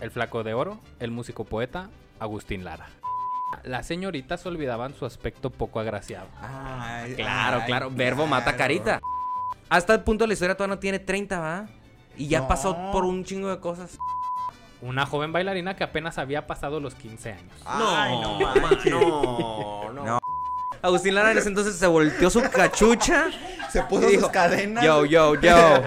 El flaco de oro, el músico poeta, Agustín Lara. Las señoritas olvidaban su aspecto poco agraciado. Ay, Claro, ay, claro. Verbo mata carita. Hasta el punto de la historia todavía no tiene 30, ¿va? Y ya No. pasó por un chingo de cosas. Una joven bailarina que apenas había pasado los 15 años. Ay, no, no, no. No. Agustín Lara en ese entonces se volteó su cachucha. Se puso y dijo, sus cadenas. Yo, yo, yo.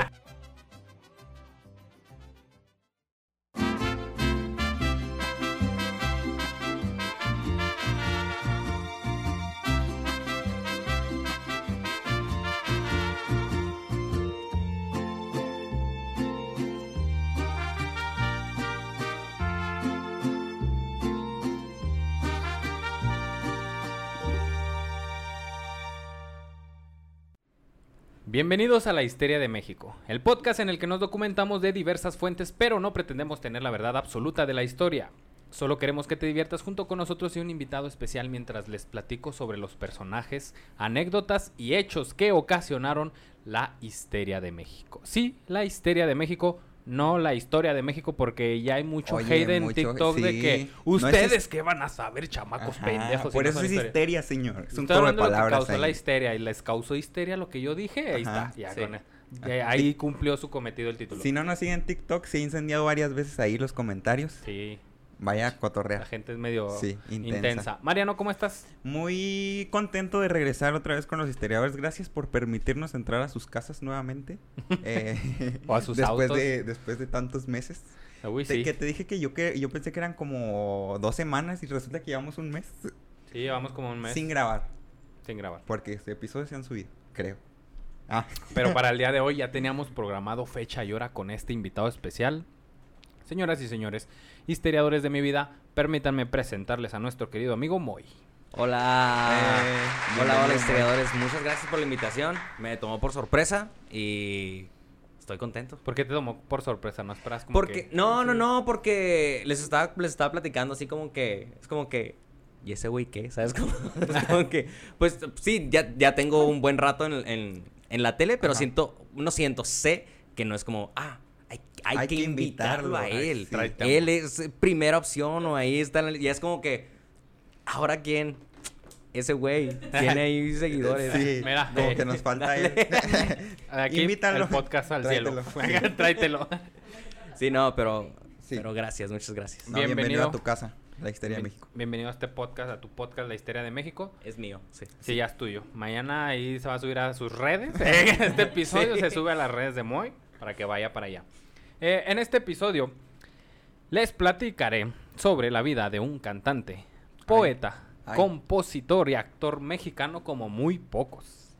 Bienvenidos a La Histeria de México, el podcast en el que nos documentamos de diversas fuentes, pero no pretendemos tener la verdad absoluta de la historia. Solo queremos que te diviertas junto con nosotros y un invitado especial mientras les platico sobre los personajes, anécdotas y hechos que ocasionaron la histeria de México. Sí, la histeria de México, no la historia de México, porque ya hay mucho Oye, hate en mucho- TikTok de sí. que No es ustedes que van a saber, chamacos Ajá, pendejos. Por no eso son es historia. histeria, señor. Es un juego de de lo que palabras. causó la ahí. histeria y les causó histeria lo que yo dije, ahí Ajá, está, ya sí. con e- ya ahí cumplió su cometido el título. Si no nos siguen en TikTok, se ha incendiado varias veces ahí los comentarios. Sí, Vaya a la gente es medio Sí, intensa. intensa. Mariano, ¿cómo estás? Muy contento de regresar otra vez con los historiadores. Gracias por permitirnos entrar a sus casas nuevamente. Eh, O a sus después autos. De, después de tantos meses. Uy, Te- sí. Que te dije que yo, que yo pensé que eran como dos semanas y resulta que llevamos un mes Sí, llevamos como un mes sin sin, grabar. grabar. Porque episodios se han subido, creo. Ah, Pero para el día de hoy ya teníamos programado fecha y hora con este invitado especial. Señoras y señores, histeriadores de mi vida, permítanme presentarles a nuestro querido amigo Moy. Hola. Eh, hola, hola, historiadores. Muchas gracias por la invitación. Me tomó por sorpresa y estoy contento. ¿Por qué te tomó por sorpresa? ¿No esperas como Porque, que- no, no, no, porque les estaba, les estaba platicando así como que, es como que, ¿y ese güey qué? ¿Sabes? Como, es como que, pues sí, ya, ya tengo un buen rato en, en, en la tele, pero Ajá. siento, no siento, sé que no es como, ah, hay, que, que invitarlo a ay, él. sí. Él es primera opción o ahí está, y es como que, ¿ahora quién? Ese güey tiene ahí seguidores. Sí, Mira, como eh, que nos falta él. Aquí Invítalo. el podcast al Tráetelo. cielo. Tráetelo. Sí, no, pero, Sí. pero gracias, muchas gracias. No, bienvenido. Bienvenido. a tu casa, la historia de Bien- México. Bienvenido a este podcast, a tu podcast La Histeria de México. Es mío, sí. Sí, ya es tuyo. Mañana ahí se va a subir a sus redes. este episodio Sí. se sube a las redes de Moy para que vaya para allá. Eh, en este episodio les platicaré sobre la vida de un cantante, poeta, ay. compositor y actor mexicano como muy pocos.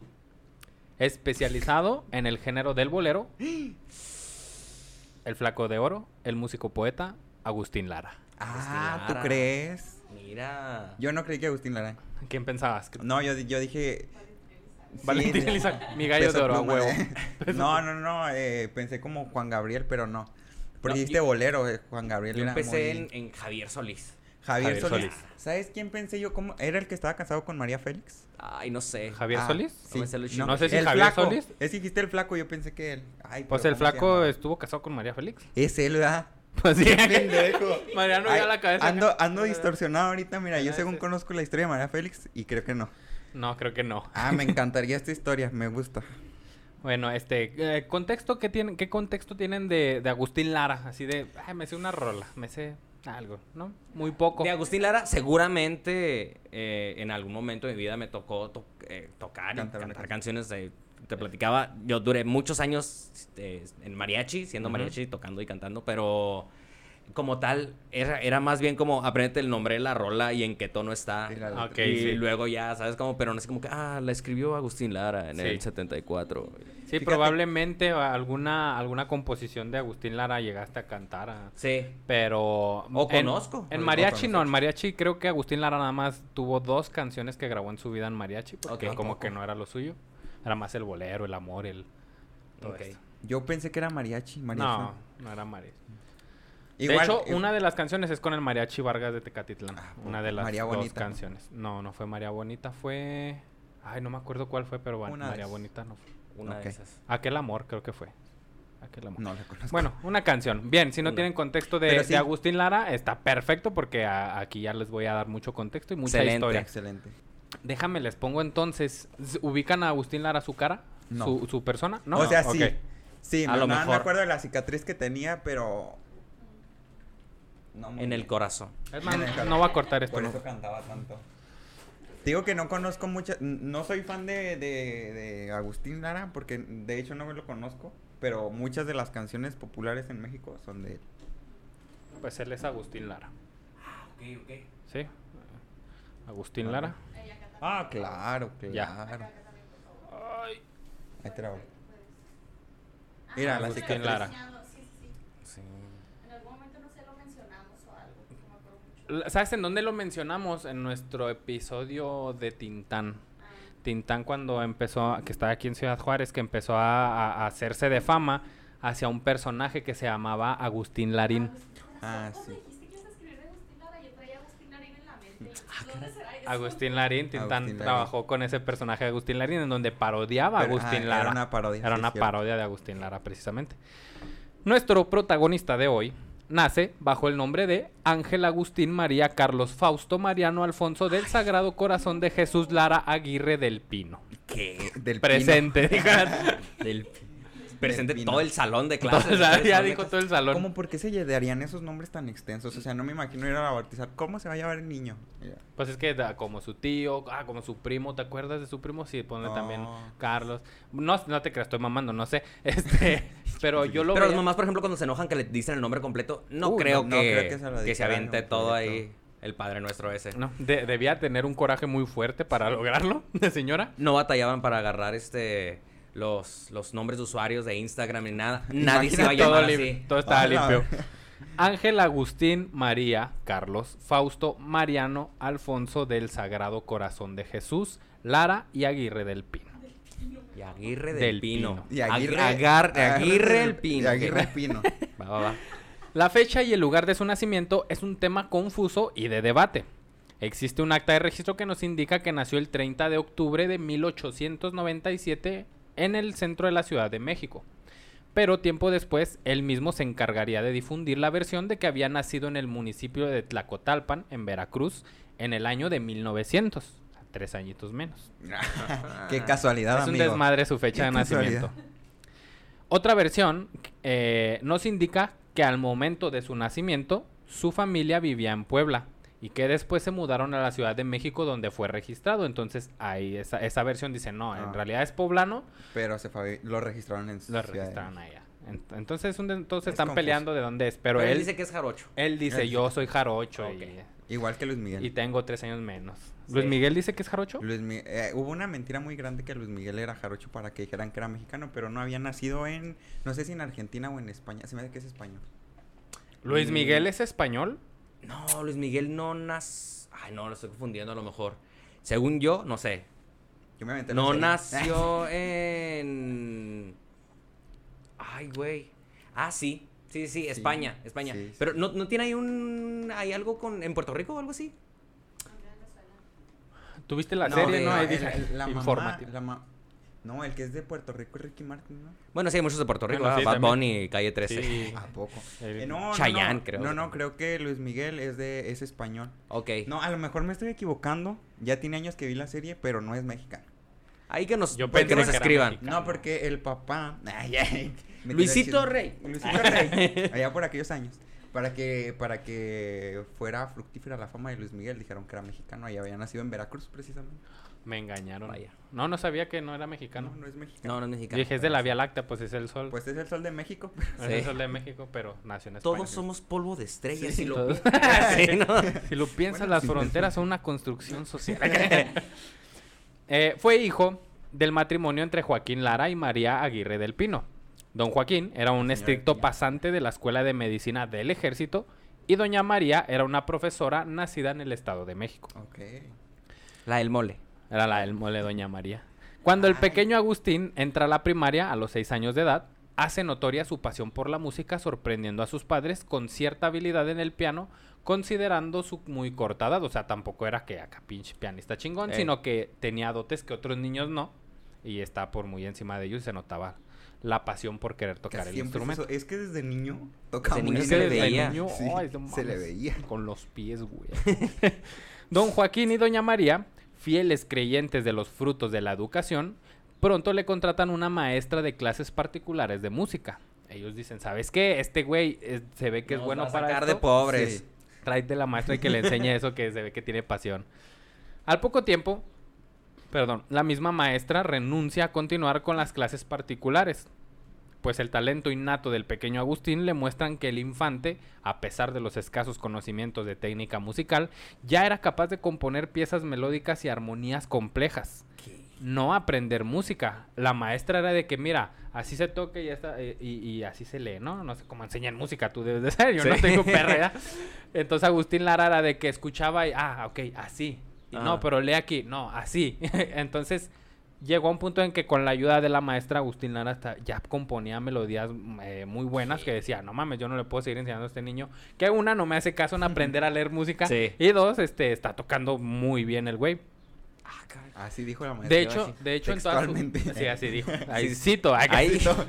Especializado en el género del bolero, el flaco de oro, el músico poeta Agustín Lara. Ah, ¿tú Lara. crees? Mira. Yo no creí que Agustín Lara. ¿Quién pensabas? No, yo, yo dije... Valentín Elizalde, mi gallo Peso de oro, a Pluma. huevo. no, no, no, eh, pensé como Juan Gabriel, pero no. Porque No, dijiste yo- bolero, eh, Juan Gabriel Yo era empecé muy- en, en Javier Solís. Javier, Javier Solís. Solís. ¿Sabes quién pensé yo? ¿Cómo? ¿Era el que estaba casado con María Félix? Ay, no sé. ¿Javier Ah, Solís? Sí. No me sé los No sé si el Javier flaco. Solís. Es que dijiste el flaco, yo pensé que él. Ay, Pues pero el ¿cómo se flaco estuvo casado con María Félix. Es él, ¿verdad? Pues sí. Pendejo. Mariano Ay, ya la cabeza. Ando, ando distorsionado ahorita, mira, yo Ah, según conozco la historia de María Félix y creo que no. No, creo que no. Ah, me encantaría esta historia, me gusta. Bueno, este, eh, contexto que tienen, ¿qué contexto tienen de, de Agustín Lara? Así de, ay, me sé una rola, me sé algo, ¿no? Muy poco. De Agustín Lara, seguramente eh, en algún momento de mi vida me tocó to- eh, tocar y Cantar una cantar canciones. de- te platicaba, yo duré muchos años en mariachi, siendo Ujú. mariachi, tocando y cantando, pero como tal, era, era más bien como aprendete el nombre de la rola y en qué tono está. Sí, la letra. Ok, y sí. luego ya, ¿sabes? Como, pero no es como que, ah, la escribió Agustín Lara en Sí. el 74. Sí, Fíjate- probablemente alguna, alguna composición de Agustín Lara llegaste a cantar, a- Sí. pero... O en- conozco. En mariachi no, en mariachi creo que Agustín Lara nada más tuvo dos canciones que grabó en su vida en mariachi, porque como que no era lo suyo. Era más el bolero, el amor, el... todo. Yo pensé que era mariachi, mariachi. No, no era mariachi. Igual, de hecho, eh, una de las canciones es con el Mariachi Vargas de Tecatitlán. Ah, una de las María dos Bonita. canciones. No, no fue María Bonita, fue... Ay, no me acuerdo cuál fue, pero bueno, María. Bonita no fue. Una Ok. de esas. Aquel amor creo que fue. Aquel amor. No la conozco. Bueno, una canción. Bien, si no tienen contexto de. Agustín Lara, está perfecto porque a- aquí ya les voy a dar mucho contexto y mucha Excelente. historia. Excelente. Déjame, les pongo entonces. ¿s- ¿Ubican a Agustín Lara su cara? No. ¿Su, su persona? ¿No? o sea, sí. Sí, A me, lo no- me mejor. acuerdo de la cicatriz que tenía, pero... No En el corazón. Es más, no voy a cortar esto. Por ¿no? eso cantaba tanto. Digo que no conozco muchas... No soy fan de, de, de Agustín Lara, porque de hecho no lo conozco. Pero muchas de las canciones populares en México son de él. Pues él es Agustín Lara. Ok, ok. ¿Sí? Agustín. Lara. Ah, claro, Ya. claro. Ay. Ahí te la voy. Mira, la Agustín cicatriz. Lara. Sí, sí, sí. Sí. En algún momento no sé, lo mencionamos o algo. No me acuerdo mucho. La- ¿Sabes en dónde lo mencionamos? En nuestro episodio de Tintán. Tintán cuando empezó, a- que estaba aquí en Ciudad Juárez, que empezó a, hacerse de fama hacia un personaje que se llamaba Agustín Larín. Ah, ¿Cuándo sí. dijiste que ibas a escribir de Agustín Lara? Yo traía a Agustín Larín en la mente. ¿Dónde será eso? Agustín Larín, Tintán Agustín Larín. trabajó con ese personaje de Agustín Larín en donde parodiaba a Agustín ah, Lara. Era una parodia. Era sí, una parodia de Agustín Lara, precisamente. Nuestro protagonista de hoy nace bajo el nombre de Ángel Agustín María Carlos Fausto Mariano Alfonso del Sagrado Corazón de Jesús Lara Aguirre del Pino. ¿Qué? Del pino. Presente. Del... Presente todo el salón de clases. o sea, todo el ya dijo todo el salón. ¿Cómo por qué se darían esos nombres tan extensos? O sea, no me imagino ir a bautizar. ¿Cómo se va a llamar el niño? Pues es que da- como su tío, ah, como su primo, ¿te acuerdas de su primo? Sí, ponle también Oh. Carlos. No, no te creas, estoy mamando, no sé. Este, pero yo lo Pero las veía- mamás, por ejemplo, cuando se enojan que le dicen el nombre completo, no Uh, creo no- que, no creo que se lo que se aviente completo. todo ahí el padre nuestro ese. No, de- debía tener un coraje muy fuerte para lograrlo, de señora. No batallaban para agarrar este los, los nombres de usuarios de Instagram ni nada. Nadie se iba a todo, llamar así. todo estaba Ah, la- limpio. Ángel Agustín María Carlos Fausto Mariano Alfonso del Sagrado Corazón de Jesús Lara y Aguirre del Pino. Y Aguirre del, Del Pino. Pino. Y Aguirre. Agar- Aguirre del- el Pino. Y Aguirre el Pino. Va, va, va. La fecha y el lugar de su nacimiento es un tema confuso y de debate. Existe un acta de registro que nos indica que nació el 30 de octubre de 1897 en el centro de la Ciudad de México. Pero tiempo después, él mismo se encargaría de difundir la versión de que había nacido en el municipio de Tlacotalpan, en Veracruz, en el año de 1900. O sea, tres añitos menos. Qué casualidad, Es un amigo. desmadre su fecha Qué de nacimiento. casualidad. Otra versión eh, nos indica que al momento de su nacimiento, su familia vivía en Puebla y que después se mudaron a la Ciudad de México donde fue registrado. Entonces, ahí esa, esa versión dice, no, en Ah. realidad es poblano, Pero se fue- lo registraron en lo Ciudad de registraron México. allá. Ent- Entonces, un entonces Es están confuso. peleando de dónde es, pero, Pero, él él, dice que es jarocho. él dice, Él yo dice- soy jarocho. Igual que Luis Miguel. y tengo tres años menos. Sí. ¿Luis Miguel dice que es jarocho? Luis eh, hubo una mentira muy grande que Luis Miguel era jarocho para que dijeran que era mexicano, pero no había nacido en, no sé si en Argentina o en España. Se me hace que es español. ¿Luis Mm. Miguel es español? No, Luis Miguel no nace. Ay, no, lo estoy confundiendo a lo mejor. Según yo, no sé. Yo me aventé la No nació en. Ay, güey. Ah, sí. Sí, sí, España, España. sí, sí. Pero ¿no, no tiene ahí un. hay algo con. en Puerto Rico o algo así? ¿Tuviste la No, serie? de- No, ahí el- la mamá- informativo. la ma- no, el que es de Puerto Rico es Ricky Martin, ¿no? Bueno, sí, hay muchos de Puerto Rico. Bueno, ¿verdad? sí, Bad también. Bunny, Calle 13. Sí. ¿A poco? El- Eh, no, Chayanne, creo. No, no, creo que Luis Miguel es de es español. Ok. No, a lo mejor me estoy equivocando. Ya tiene años que vi la serie, pero no es mexicano. Ahí que nos, Yo que nos que escriban. No, porque el papá. Ay, ay, me Luisito Rey. Luisito Rey. Allá por aquellos años. Para que, para que fuera fructífera la fama de Luis Miguel, dijeron que era mexicano y había nacido en Veracruz, precisamente. Me engañaron. Vaya. No, no sabía que no era mexicano. No, no es mexicano. No, no es mexicano. Dije, es de la Vía Láctea, pues es el sol. Pues es el sol de México. es Sí. el sol de México, pero nació en España. Todos somos polvo de estrellas. Sí, si lo todos. piensas. Sí, ¿no? Si lo piensas, Bueno, las sí, fronteras son una construcción social. Eh, fue hijo del matrimonio entre Joaquín Lara y María Aguirre del Pino. Don Joaquín era un Señora estricto pasante de la Escuela de Medicina del Ejército y doña María era una profesora nacida en el Estado de México. Ok. La del mole. Era la del mole Doña María. Cuando el pequeño Agustín entra a la primaria a los seis años de edad, hace notoria su pasión por la música, sorprendiendo a sus padres con cierta habilidad en el piano, considerando su muy corta edad. O sea, tampoco era que acá pinche pianista chingón, Ey. sino que tenía dotes que otros niños no. Y está por muy encima de ellos y se notaba la pasión por querer tocar el es instrumento. Es que desde niño tocaba Desde muy niño se le veía. niño, Sí, se le veía. Con los pies, güey. Don Joaquín y Doña María, fieles creyentes de los frutos de la educación, pronto le contratan una maestra de clases particulares de música. Ellos dicen, ¿sabes qué? Este güey eh, se ve que es bueno va a para sacar de pobres. Sí. Tráete la maestra y que le enseñe eso que se ve que tiene pasión. Al poco tiempo, perdón, la misma maestra renuncia a continuar con las clases particulares, pues el talento innato del pequeño Agustín le muestran que el infante, a pesar de los escasos conocimientos de técnica musical, ya era capaz de componer piezas melódicas y armonías complejas. No aprender música. La maestra era de que, mira, así se toca y, está, eh, y, y así se lee, ¿no? No sé cómo enseñan música, tú debes de ser, yo no tengo perra. ¿verdad? Entonces Agustín Lara era de que escuchaba y, ah, ok, así. Y Ah. no, pero lee aquí, no, así. Entonces llegó a un punto en que con la ayuda de la maestra Agustín Lara hasta ya componía melodías eh, muy buenas que decía, no mames, yo no le puedo seguir enseñando a este niño. Que una, no me hace caso en aprender a leer música. Sí. Y dos, este, está tocando muy bien el güey. Así dijo la maestra. De hecho, de hecho en toda su... Textualmente. Sí, así dijo. Ahí Sí. cito. ahí- Ahí. Cito.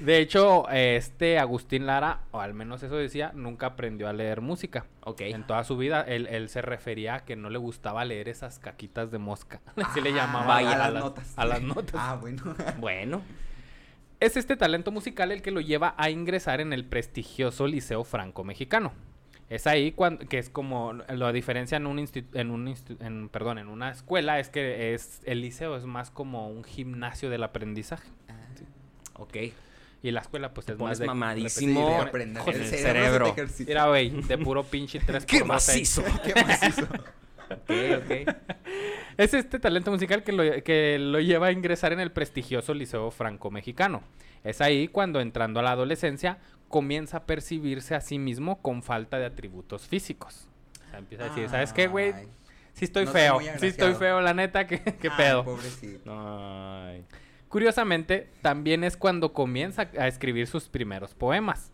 De hecho, este Agustín Lara, o al menos eso decía, nunca aprendió a leer música. Ok. En toda su vida, él, él se refería a que no le gustaba leer esas caquitas de mosca. Así le llamaba vaya. a las notas. A las notas. Ah, bueno. Bueno. Es este talento musical el que lo lleva a ingresar en el prestigioso Liceo Franco Mexicano. Es ahí cuando, que es como la diferencia en un insti- en un insti- en, perdón, en una escuela es que es el liceo es más como un gimnasio del aprendizaje Ok. y la escuela pues Te es más de mamadísimo. Sí, de aprender. con el el cerebro. cerebro. Mira, güey, de puro pinche 3 ¡Qué macizo! Qué macizo. ok, ok. Es este talento musical que lo, que lo lleva a ingresar en el prestigioso Liceo Franco Mexicano. Es ahí cuando entrando a la adolescencia comienza a percibirse a sí mismo con falta de atributos físicos. O sea, empieza a decir, ¿sabes qué, güey? Sí estoy No feo, sí estoy feo, la neta, ¿qué, qué ay, pedo? Pobrecito. Ay. Curiosamente, también es cuando comienza a escribir sus primeros poemas.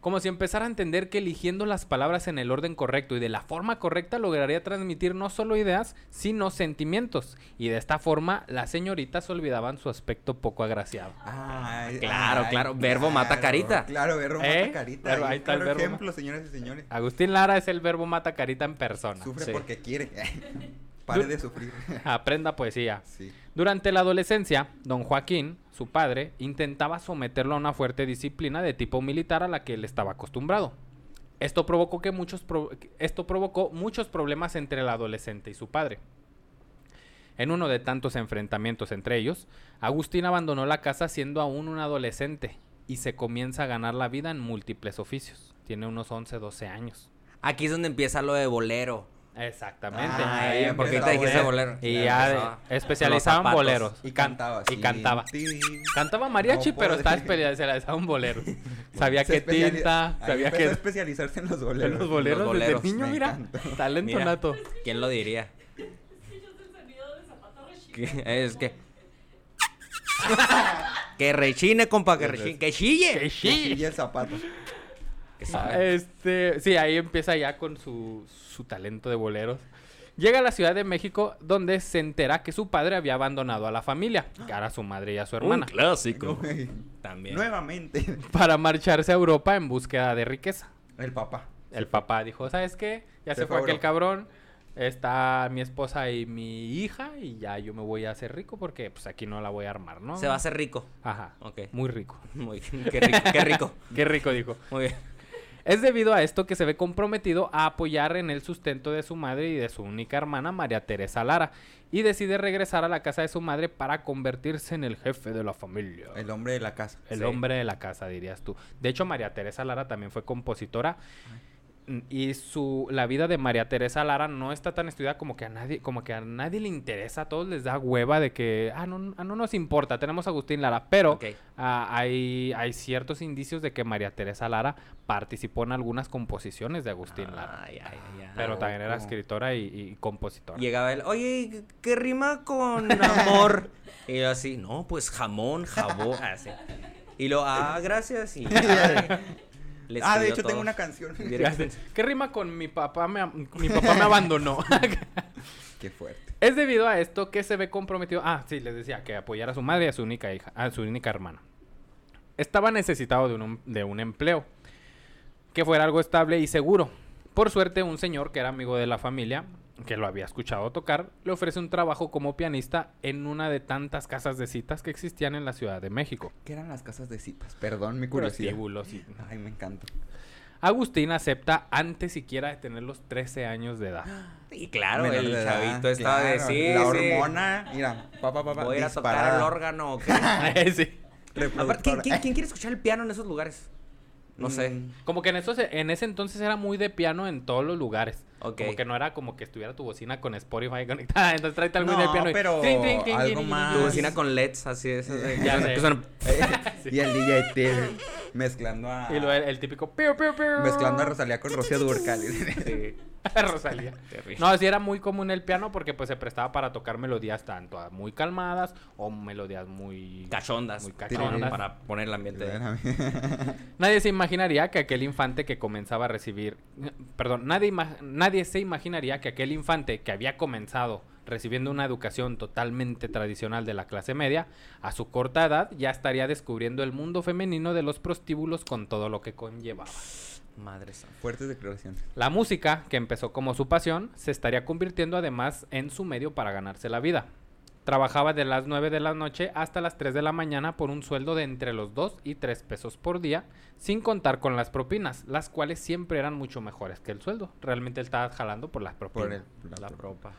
Como si empezara a entender que eligiendo las palabras en el orden correcto y de la forma correcta lograría transmitir no solo ideas, sino sentimientos. Y de esta forma, las señoritas olvidaban su aspecto poco agraciado. Ay, Claro, ay, claro, verbo mata carita. Claro, verbo ¿Eh? mata carita. Ahí está el verbo. ejemplo, señoras y señores. Agustín Lara es el verbo mata carita en persona. Sufre Sí. porque quiere. Pare de sufrir. Aprenda poesía. Sí. Durante la adolescencia, don Joaquín, su padre, intentaba someterlo a una fuerte disciplina de tipo militar a la que él estaba acostumbrado. Esto provocó, que muchos esto provocó muchos problemas entre el adolescente y su padre. En uno de tantos enfrentamientos entre ellos, Agustín abandonó la casa siendo aún un adolescente y se comienza a ganar la vida en múltiples oficios. Tiene unos 11, 12 años. Aquí es donde empieza lo de bolero. Exactamente. Ah, ahí porque empezó te a dijiste bolero. Y Ya ya de- empezaba. especializaba en Los zapatos. boleros. Y Can- cantaba. Y sí. cantaba. Cantaba mariachi, No pero estaba especializado en boleros. Sabía que tinta, ahí sabía que especializarse en los en boleros. los boleros Los desde boleros, niño, mira, talento Mira. nato. ¿Quién lo diría? Es que. que rechine, compa, que rechine. ¡Que chille! Que chille el zapato. Que sabe. Este, sí, ahí empieza ya con su, su talento de boleros. Llega a la Ciudad de México donde se entera que su padre había abandonado a la familia, que era su madre y a su hermana, Un clásico. También. Nuevamente. para marcharse a Europa en búsqueda de riqueza. El papá. El papá dijo, ¿sabes qué? Ya Se se, fue aquel Europa. cabrón. Está mi esposa y mi hija y ya yo me voy a hacer rico porque pues aquí no la voy a armar, ¿no? Se va a hacer rico. Ajá. Ok. Muy rico. Muy qué rico, qué rico. Qué rico, dijo. Muy bien. Es debido a esto que se ve comprometido a apoyar en el sustento de su madre y de su única hermana, María Teresa Lara, y decide regresar a la casa de su madre para convertirse en el jefe de la familia. El hombre de la casa. El Sí. hombre de la casa, dirías tú. De hecho, María Teresa Lara también fue compositora. Y su la vida de María Teresa Lara no está tan estudiada como que a nadie, como que a nadie le interesa, a todos les da hueva de que ah, no, ah, no nos importa, tenemos a Agustín Lara, pero ah, hay, hay ciertos indicios de que María Teresa Lara participó en algunas composiciones de Agustín Lara. Ay, ay, ay, ay. Pero también era escritora y, y compositora. Llegaba él, oye, ¿qué rima con amor? y yo así, no, pues jamón, jabón, así. Y lo, ah, gracias. Y le Ah, de hecho todo. tengo una canción. ¿Qué rima con mi papá me, mi papá me abandonó? Qué fuerte. Es debido a esto que se ve comprometido. Ah, sí, les decía que apoyar a su madre y a su única hija, a su única hermana. Estaba necesitado de un, de un empleo que fuera algo estable y seguro. Por suerte, un señor que era amigo de la familia, que lo había escuchado tocar, le ofrece un trabajo como pianista en una de tantas casas de citas que existían en la Ciudad de México. ¿Qué eran las casas de citas? Perdón, mi curiosidad. Ay, me encanta. Agustín acepta antes siquiera de tener los 13 años de edad. Y claro, Menor el de edad, chavito estaba de claro, sí, La sí. hormona, mira, papá, papá, Voy a ir a tocar el órgano. ¿o qué? sí. Aparte, ¿quién, quién- quién quiere escuchar el piano en esos lugares? No sé. Mm, Como que en, esos, en ese entonces era muy de piano en todos los lugares. Ok. Como que no era como que estuviera tu bocina con Spotify conectada. Entonces tráete algo No, del piano. y- pero algo más. Tu bocina con LEDs, así es. Ya sé. suenan- Y el DJ mezclando a. Y luego el, el típico. piu, piu, piu. Mezclando a Rosalía con Rocío Durcal. Sí. Rosalía. No, sí era muy común el piano porque pues se prestaba para tocar melodías tanto muy calmadas o melodías muy... Cachondas. Muy Para- cachondas. Para poner el ambiente. Nadie se imaginaría que aquel infante que comenzaba a recibir... Perdón, nadie, nadie se imaginaría que aquel infante que había comenzado recibiendo una educación totalmente tradicional de la clase media, a su corta edad ya estaría descubriendo el mundo femenino de los prostíbulos con todo lo que conllevaba. Madre santa. Fuertes declaraciones. La música, que empezó como su pasión, se estaría convirtiendo además en su medio para ganarse la vida. Trabajaba de las 9 de la noche hasta las 3 de la mañana por un sueldo de entre los 2 y 3 pesos por día, sin contar con las propinas, las cuales siempre eran mucho mejores que el sueldo. Realmente él estaba jalando por las propinas. Por el, La la propa.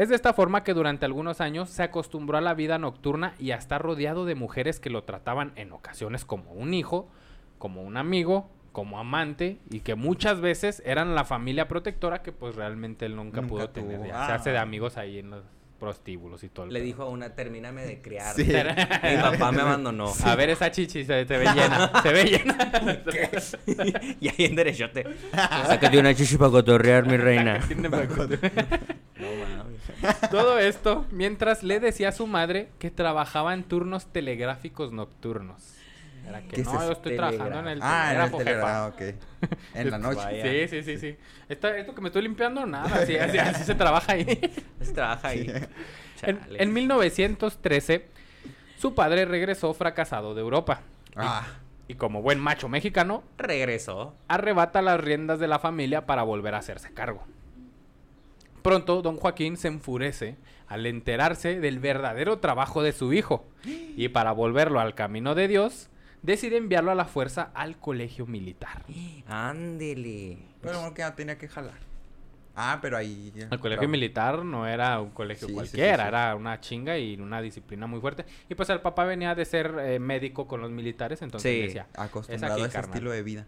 Es de esta forma que durante algunos años se acostumbró a la vida nocturna y a estar rodeado de mujeres que lo trataban en ocasiones como un hijo, como un amigo, como amante y que muchas veces eran la familia protectora que pues realmente él nunca, Nunca pudo tuvo. tener. Ya Se Ah. hace de amigos ahí en los prostíbulos y todo. el Le pedo. dijo a una, termíname de criar. Sí. Mi papá me abandonó. A ver esa chichi, se, se ve llena, se ve llena. y ahí en derechote. Sácate una chichi para cotorrear, mi reina. Todo esto mientras le decía a su madre que trabajaba en turnos telegráficos nocturnos. Era que ¿Qué es no, yo estoy trabajando en el Ah, en el telégrafo, telegrafo, jefa". ok. En la noche. Vaya. Sí, sí, sí, sí. Esta- esto que me estoy limpiando, nada. Así, así, así se trabaja ahí. Se trabaja ahí. En 1913, su padre regresó fracasado de Europa. Ah, Y como buen macho mexicano, Regresó. arrebata las riendas de la familia para volver a hacerse cargo. Pronto, don Joaquín se enfurece al enterarse del verdadero trabajo de su hijo y para volverlo al camino de Dios, decide enviarlo a la fuerza al colegio militar. Ándele. pero bueno, que ya tenía que jalar. Ah, pero ahí. ya- El colegio militar no era un colegio Sí, sí, sí, cualquiera, sí. era una chinga y una disciplina muy fuerte. Y pues el papá venía de ser eh, médico con los militares, entonces Sí. decía, Acostumbrado aquí, a ese carnal. estilo de vida.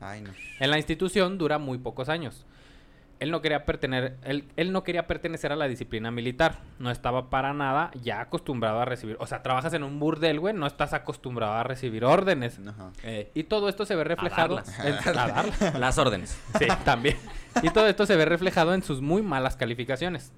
Ay, no. En la institución dura muy pocos años. Él no, quería pertenecer, él, él no quería pertenecer a la disciplina militar. No estaba para nada ya acostumbrado a recibir. O sea, trabajas en un burdel, güey. No estás acostumbrado a recibir órdenes. Ajá. Eh, Y todo esto se ve reflejado. darlas. en- a darlas. las órdenes. Sí, también. Y todo esto se ve reflejado en sus muy malas calificaciones.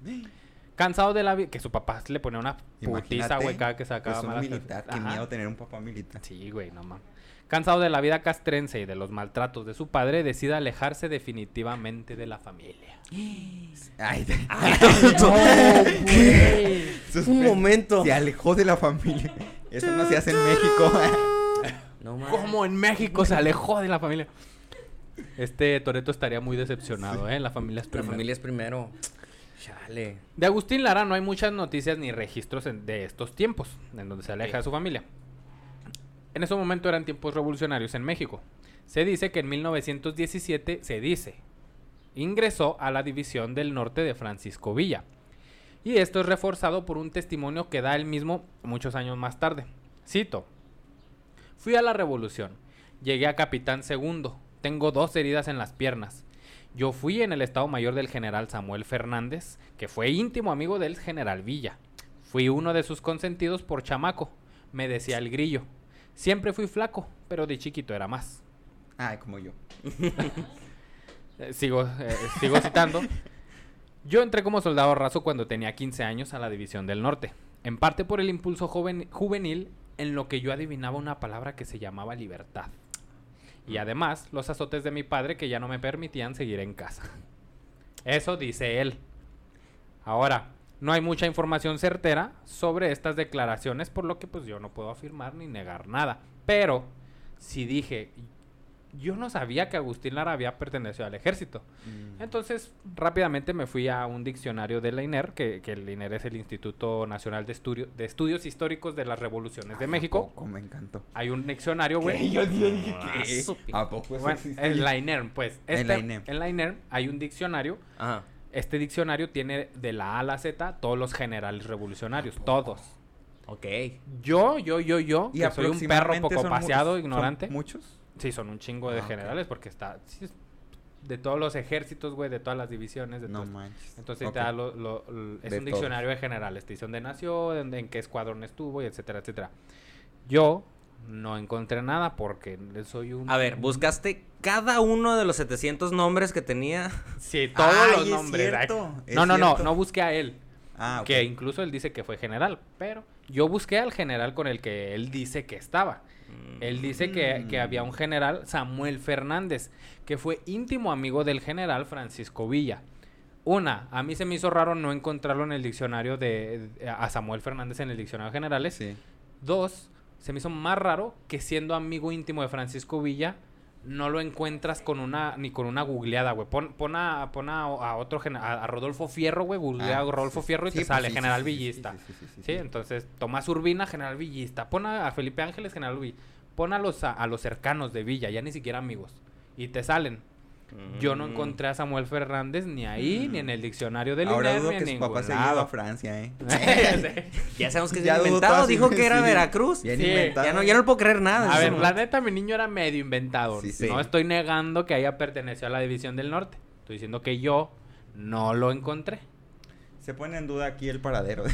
Cansado de la vida. Que su papá le ponía una putiza, güey, cada que sacaba pues un militar. Qué miedo tener un papá militar. Sí, güey, no mames. Cansado de la vida castrense y de los maltratos de su padre, decide alejarse definitivamente de la familia. Ay, Un momento. Se alejó de la familia. Eso no se hace en México. No mames. ¿Cómo en México se alejó de la familia? Este Toreto estaría muy decepcionado, ¿eh? La familia es La primero. familia es primero. Chale. De Agustín Lara no hay muchas noticias ni registros en- de estos tiempos, en donde se aleja Sí. de su familia. En ese momento eran tiempos revolucionarios en México. Se dice que en 1917, se dice, ingresó a la División del Norte de Francisco Villa. Y esto es reforzado por un testimonio que da él mismo muchos años más tarde. Cito, fui a la revolución, llegué a capitán segundo, tengo dos heridas en las piernas. Yo fui en el Estado Mayor del general Samuel Fernández, que fue íntimo amigo del general Villa. Fui uno de sus consentidos por chamaco, me decía el grillo. Siempre fui flaco, pero de chiquito era más. Ay, como yo. Eh, sigo, eh, sigo citando. Yo entré como soldado raso cuando tenía 15 años a la División del Norte, en parte por el impulso joven- juvenil en lo que yo adivinaba una palabra que se llamaba libertad. Y además los azotes de mi padre que ya no me permitían seguir en casa. Eso dice él. Ahora, No hay mucha información certera sobre estas declaraciones, por lo que pues yo no puedo afirmar ni negar nada. Pero si dije, yo no sabía que Agustín Lara había pertenecido al ejército. Mm. Entonces, rápidamente me fui a un diccionario de la INER, que, que el INER es el Instituto Nacional de, Estudio- de Estudios Históricos de las Revoluciones de Ay, ¿a México. poco? Me encantó. Hay un diccionario, güey. Yo, yo dije Ah, que su ¿A poco eso Bueno, en la INER, pues. En Este- la INER. En la INER hay un diccionario. Ajá. Este diccionario tiene de la A a la Z todos los generales revolucionarios, todos. Ok. Yo, yo, yo, yo, Y que soy un perro poco paseado, son ignorante. ¿Muchos? Sí, son un chingo de Ah, generales porque está de todos los ejércitos, güey, de todas las divisiones, de No manches. Entonces Ok. te da lo- lo- lo- es De un todos. diccionario de generales, te dice dónde nació, en, en qué escuadrón estuvo, y etcétera, etcétera. Yo no encontré nada porque soy un... A ver, buscaste cada uno de los 700 nombres que tenía. Sí, todos los es nombres. cierto, no, no, no, cierto. no busqué a él. Ah, ok. Que incluso él dice que fue general, pero yo busqué al general con el que él dice que estaba. Él dice que, que había un general, Samuel Fernández, que fue íntimo amigo del general Francisco Villa. Una, a mí se me hizo raro no encontrarlo en el diccionario de, de- a Samuel Fernández en el diccionario de generales. Sí. Dos, se me hizo más raro que siendo amigo íntimo de Francisco Villa, no lo encuentras con una, ni con una googleada, güey. Pon, pon, a, pon a, a otro, a, a Rodolfo Fierro, güey, googlea Ah, a Rodolfo sí. Fierro y Sí, te sale sí, general villista. sí, entonces Tomás Urbina, general villista. Pon a, a Felipe Ángeles, general villista. Pon a los, a, a los cercanos de Villa, ya ni siquiera amigos. Y te salen. Yo no Mm. encontré a Samuel Fernández ni ahí, ni en el diccionario del Ahora INER, dudo ni que en su papá se ido lado. a Francia, ¿eh? Ya sabemos que es Ya inventado. Dijo que era sí. Veracruz. Bien Sí, inventado. Ya no, ya no puedo creer nada. A ver, eso. la neta, mi niño era medio inventado. Sí, sí. No estoy negando que haya pertenecido a la División del Norte. Estoy diciendo que yo no lo encontré. Se pone en duda aquí el paradero.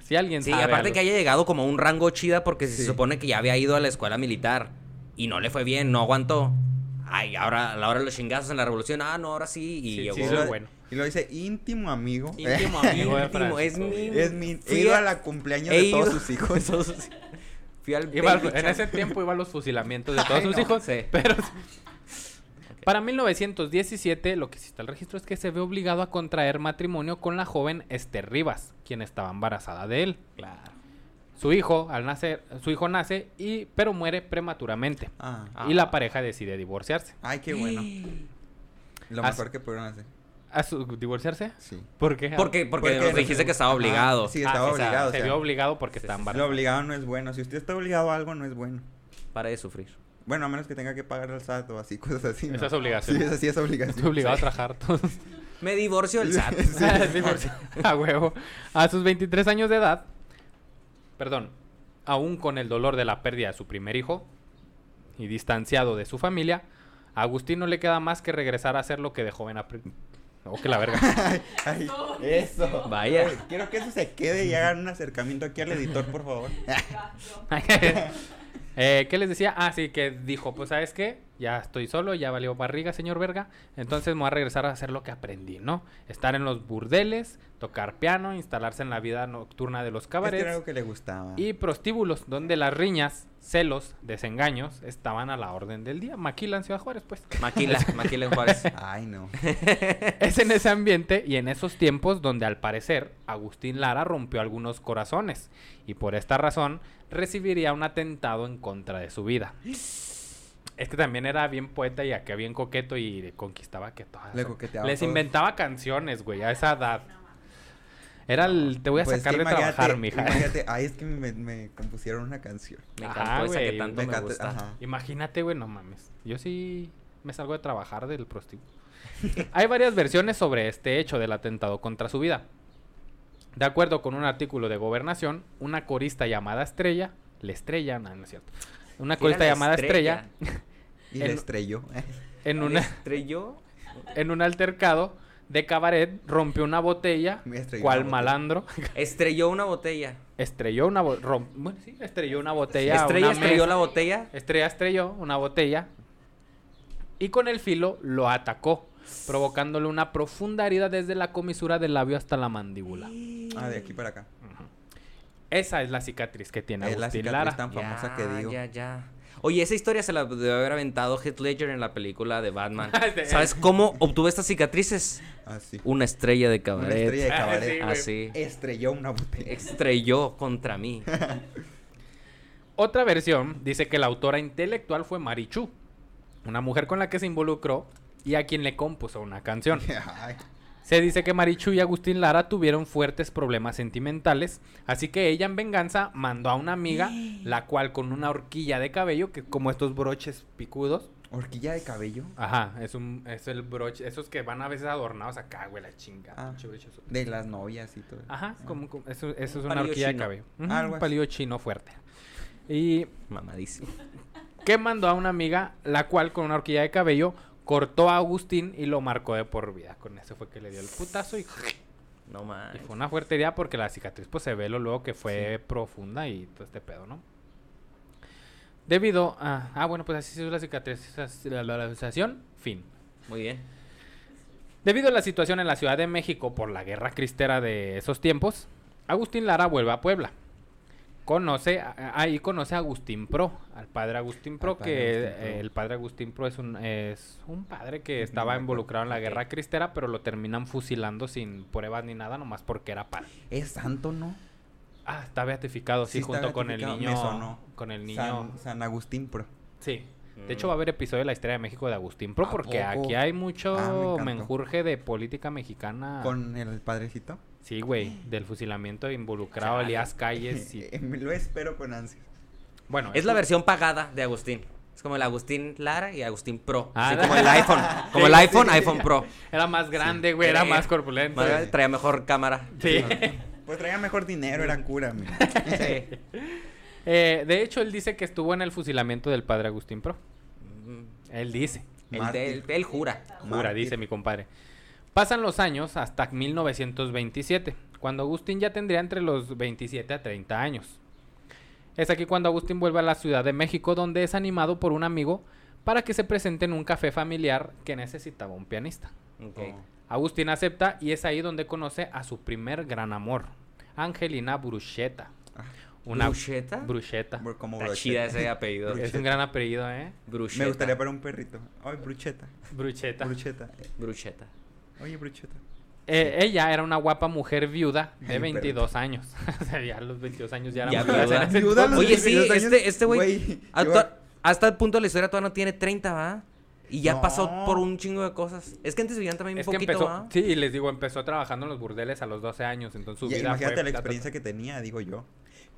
Si alguien Sí, sabe aparte algo. que haya llegado como un rango chida porque se Sí. supone que ya había ido a la escuela militar y no le fue bien, no aguantó. Ay, ahora a la hora de los chingazos en la revolución, ah, no, ahora sí. Y Sí, llegó. sí, Y soy lo- bueno. Y lo dice íntimo amigo. Íntimo amigo de Íntimo, Francisco. es mi- Es mi. Fui He ido a- la cumpleaños he de todos sus hijos. Todos sus- Fui al Iba en ese tiempo iba a los fusilamientos de todos Ay, sus no, hijos. sí. Pero para 1917 lo que sí está el registro es que se ve obligado a contraer matrimonio con la joven Esther Rivas, quien estaba embarazada de él. Claro. Su hijo al nacer, su hijo nace y pero muere prematuramente Ah. y la pareja decide divorciarse. Ay, qué bueno. Lo As- mejor que pudieron hacer. ¿A su divorciarse? Sí. ¿Por qué? Porque, porque, Porque nos dijiste que estaba obligado. sí, Ah, estaba o sea, obligado. o se vio obligado porque estaba Lo embarazada. obligado no es bueno. Si usted está obligado a algo, no es bueno. Para de sufrir. Bueno, a menos que tenga que pagar el SAT o así, cosas así. ¿no? Esa es obligación. Sí, esa sí es obligación. Estoy obligado a trabajar todos. Me divorcio el SAT. Divorcio. a huevo. A sus 23 años de edad, perdón, aún con el dolor de la pérdida de su primer hijo y distanciado de su familia, a Agustín no le queda más que regresar a hacer lo que de joven aprendió. O que la verga. Ay, Eso, eso. Vaya. Ay, Quiero que eso se quede y hagan un acercamiento aquí al editor, por favor. Eh, ¿Qué les decía? Ah, sí, que dijo, pues, ¿sabes qué? Ya estoy solo, ya valió barriga, señor verga. Entonces me voy a regresar a hacer lo que aprendí, ¿no? Estar en los burdeles, tocar piano, instalarse en la vida nocturna de los Es que era cabarets. algo que le gustaba. y prostíbulos, donde las riñas, celos, desengaños estaban a la orden del día. Maquila en Ciudad Juárez, pues. Maquila, maquila en Juárez. Ay, no. Es en ese ambiente y en esos tiempos donde al parecer Agustín Lara rompió algunos corazones y por esta razón recibiría un atentado en contra de su vida. Es que también era bien poeta y acá bien coqueto y conquistaba que todas. Le coqueteaba Les inventaba canciones, güey, a esa edad. Era el te voy a Pues sacar de imagínate- trabajar, mija. Imagínate, ay, es que me, me compusieron una canción. Me encantó esa que tanto me me, encanta- gusta. ajá. Imagínate, güey, no mames. Yo sí me salgo de trabajar del prostíbulo. Hay varias versiones sobre este hecho del atentado contra su vida. De acuerdo con un artículo de Gobernación, una corista llamada Estrella, la Estrella, no, no es cierto. Una corista la llamada Estrella, Y En- le estrelló. en, ¿Me una, estrelló? en un altercado de cabaret, rompió una botella, botella. malandro, Estrelló una botella. estrelló una bo- rom- bueno, sí, estrelló una botella. Estrella una estrelló mesa. la botella. Estrella estrelló una botella y con el filo lo atacó, provocándole una profunda herida desde la comisura del labio hasta la mandíbula. Ah, de aquí para acá. Esa es la cicatriz que tiene Es la cicatriz Lara. tan famosa que ya, digo. Ya, ya. Oye, esa historia se la debe haber aventado Heath Ledger en la película de Batman. Sí. ¿Sabes cómo obtuvo estas cicatrices? Así. Una estrella de Una cabaret. estrella de Ah, cabaret. Así. Estrelló una botella. Estrelló contra mí. Otra versión dice que la autora intelectual fue Marichu, una mujer con la que se involucró y a quien le compuso una canción. Se dice que Marichu y Agustín Lara tuvieron fuertes problemas sentimentales, así que ella en venganza mandó a una amiga, la cual con una horquilla de cabello, que como estos broches picudos, Horquilla de cabello. ajá, es un es el broche, esos que van a veces adornados acá, güey, la chinga. Ah. De las novias y todo. Ajá, como, como- eso, eso es una horquilla de cabello. Algo un así. palillo chino fuerte. Y Mamadísimo. que mandó a una amiga, la cual con una horquilla de cabello cortó a Agustín y lo marcó de por vida. Con eso fue que le dio el putazo y, No y más. fue una fuerte idea porque la cicatriz pues se ve lo luego que fue profunda y todo este pedo, ¿no? Debido a... Ah, bueno, pues así es la cicatriz, la, sensación, fin. Muy bien. Debido a la situación en la Ciudad de México por la guerra cristera de esos tiempos, Agustín Lara vuelve a Puebla. Conoce, ahí conoce a Agustín Pro, al padre Agustín Pro, padre que Agustín Pro. eh, el padre Agustín Pro es un, es un padre que estaba involucrado en la guerra cristera, pero lo terminan fusilando sin pruebas ni nada, nomás porque era padre. Es santo, ¿no? Ah, está beatificado, sí, Sí, está junto con el niño. sonó. Con el niño. San, San Agustín Pro. Sí. De hecho, va a haber episodio de la historia de México de Agustín Pro, ¿A porque poco? aquí hay mucho Ah, me menjurje de política mexicana. Con el padrecito. Sí, güey, del fusilamiento involucrado Elías Calles y... Lo espero con ansias. Bueno, Es la versión pagada de Agustín. Es como el Agustín Lara y Agustín Pro. Ah, Así como el iPhone. Como el iPhone, sí. iPhone Pro. Era más grande, güey, era más corpulento. Más- Traía mejor cámara. Sí. Pues traía mejor dinero, era cura, mira. Sí. Eh, de hecho, él dice que estuvo en el fusilamiento del padre Agustín Pro. Él dice. Él, Mártir. él- él jura. Jura, Mártir. dice mi compadre. Pasan los años hasta 1927, cuando Agustín ya tendría entre los 27 a 30 años. Es aquí cuando Agustín vuelve a la Ciudad de México, donde es animado por un amigo para que se presente en un café familiar que necesitaba un pianista. Oh. Agustín acepta y es ahí donde conoce a su primer gran amor, Angelina Bruschetta. Una ¿Bruschetta? Bruschetta. bro- Como Está chida ese apellido. Es un gran apellido, ¿eh? Bruschetta. Me gustaría para un perrito. Ay, brucheta. Bruschetta. Brucheta. Bruschetta. Oye, brucheta. Eh, ella era una guapa mujer viuda de Ay, 22 años. o sea, ya a los 22 años ya era Ya mujer. viuda. Viuda los Oye, sí, 22 años, este, este güey. güey, hasta- Hasta el punto de la historia todavía no tiene 30, ¿va? Y ya No. pasó por un chingo de cosas. Es que antes vivían también Es un que poquito, empezó, sí, les digo, empezó trabajando en los burdeles a los 12 años, entonces su Ya, vida imagínate fue la experiencia que tenía, digo yo.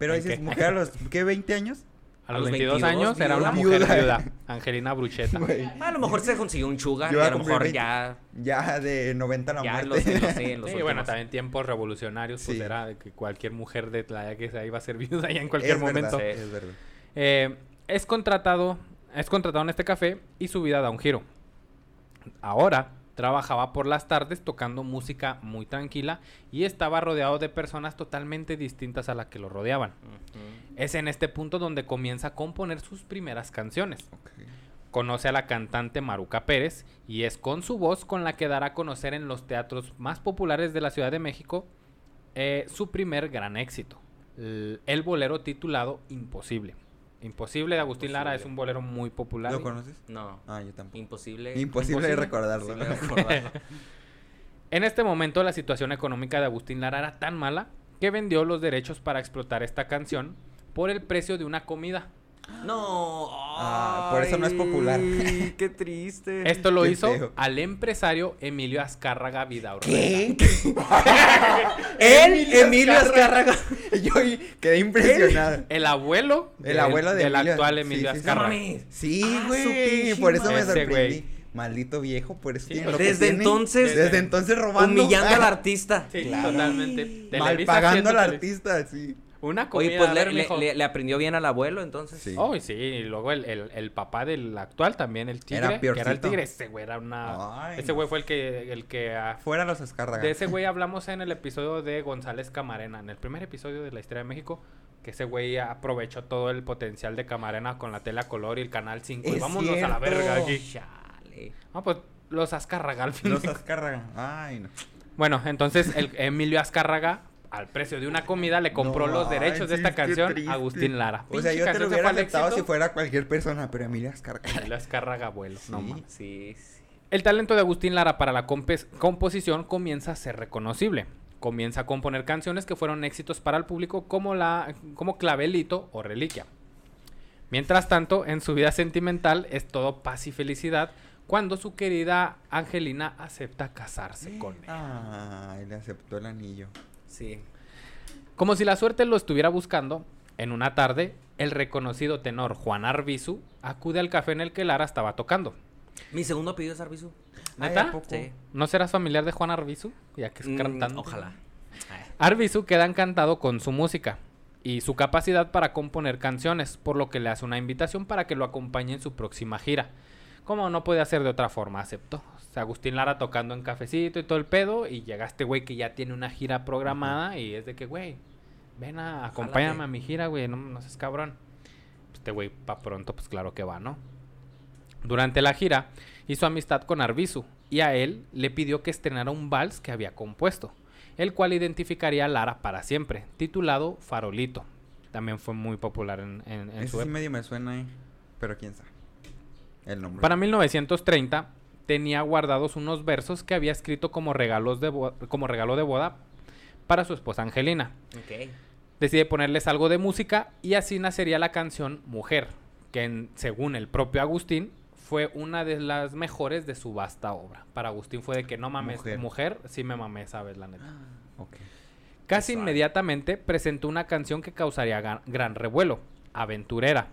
Pero ¿En dices, qué? mujer a los, ¿qué? ¿20 años? A los 22, 22 años era una viuda. mujer viuda, Angelina Bruchetta. Güey. A lo mejor se consiguió un sugar a a lo mejor 20. ya... Ya de 90 a la Ya en muerte. los, los- sí, en los Sí, bueno, también tiempos revolucionarios, pues Sí. era de que cualquier mujer de la edad que sea iba a ser viuda ya en cualquier Es verdad, momento. Sí. Es verdad. Eh, es contratado, es contratado en este café y su vida da un giro. Ahora trabajaba por las tardes tocando música muy tranquila y estaba rodeado de personas totalmente distintas a las que lo rodeaban. Es en este punto donde comienza a componer sus primeras canciones. Conoce a la cantante Maruca Pérez y es con su voz con la que dará a conocer en los teatros más populares de la Ciudad de México eh, su primer gran éxito, el bolero titulado Imposible. Imposible de Agustín Lara es un bolero muy popular. ¿Lo conoces? No. Ah, yo tampoco. Imposible. Imposible recordarlo. imposible de recordarlo. En este momento la situación económica de Agustín Lara era tan mala que vendió los derechos para explotar esta canción por el precio de una comida. No. Ah, por eso no es popular. Qué triste. Esto lo Qué hizo feo. al empresario Emilio Azcárraga Vidaurre. ¿Qué? Él, Emilio Azcárraga. Yo quedé impresionado. El abuelo El del- abuelo de del Emilio. actual Emilio sí, sí. Azcárraga. Sí, Ah, güey. Por eso me sorprendí. Maldito viejo, por eso Sí, tiene lo que Desde tiene. entonces- Desde entonces robando. Humillando al artista. Sí, Claro. totalmente. Mal pagando al artista, sí. Una comida. Oye, pues le, ver, le- mijo. le- le aprendió bien al abuelo, entonces. Sí. Oh, y sí, y luego el, el, el papá del actual también, el tigre, Era que era el tigre, ese güey era una... Ay, ese güey fue el que, el que ah, Fuera los Azcárraga. De ese güey hablamos en el episodio de González Camarena, en el primer episodio de la historia de México, que ese güey aprovechó todo el potencial de Camarena con la tele a color y el canal 5. y Es vámonos a la verga aquí. Chale. No, pues los Azcárraga al fin. Los Azcárraga. Ay, no. Bueno, entonces el Emilio Azcárraga al precio de una comida le compró No los derechos de esta canción a Agustín Lara. O sea, yo te lo se hubiera aceptado si fuera cualquier persona, pero Emilia Azcárraga. Emilia Azcárraga, abuelo. No Sí. mames. Sí, sí. El talento de Agustín Lara para la composición comienza a ser reconocible. Comienza a componer canciones que fueron éxitos para el público como, la, como Clavelito o Reliquia. Mientras tanto, en su vida sentimental es todo paz y felicidad cuando su querida Angelina acepta casarse con él. Ay, le aceptó el anillo. Sí. Como si la suerte lo estuviera buscando, en una tarde, el reconocido tenor Juan Arbizu acude al café en el que Lara estaba tocando. Mi segundo apellido es Arbizu. ¿Neta? ¿No serás familiar de Juan Arbizu? Ya que es Mm, cantante. ojalá. Arbizu queda encantado con su música y su capacidad para componer canciones, por lo que le hace una invitación para que lo acompañe en su próxima gira. Como no puede hacer de otra forma, aceptó. Sea, Agustín Lara tocando en cafecito y todo el pedo, y llega este güey que ya tiene una gira programada y es de que, güey, ven a acompáñame Jálate. a mi gira, güey, no, no seas cabrón. Este güey, pa' pronto, pues claro que va, ¿no? Durante la gira, hizo amistad con Arbizu y a él le pidió que estrenara un vals que había compuesto, el cual identificaría a Lara para siempre, titulado Farolito. También fue muy popular en, en- en Ese su sí medio me suena, eh. Pero quién sabe. El nombre. Para 1930 tenía guardados unos versos que había escrito como, regalos de como regalo de boda para su esposa Angelina. Ok. Decide ponerles algo de música y así nacería la canción Mujer, que en- según el propio Agustín fue una de las mejores de su vasta obra. Para Agustín fue de que no mames, Mujer. mujer, sí me mamé, sabes, la neta. Casi inmediatamente presentó una canción que causaría gran revuelo, Aventurera,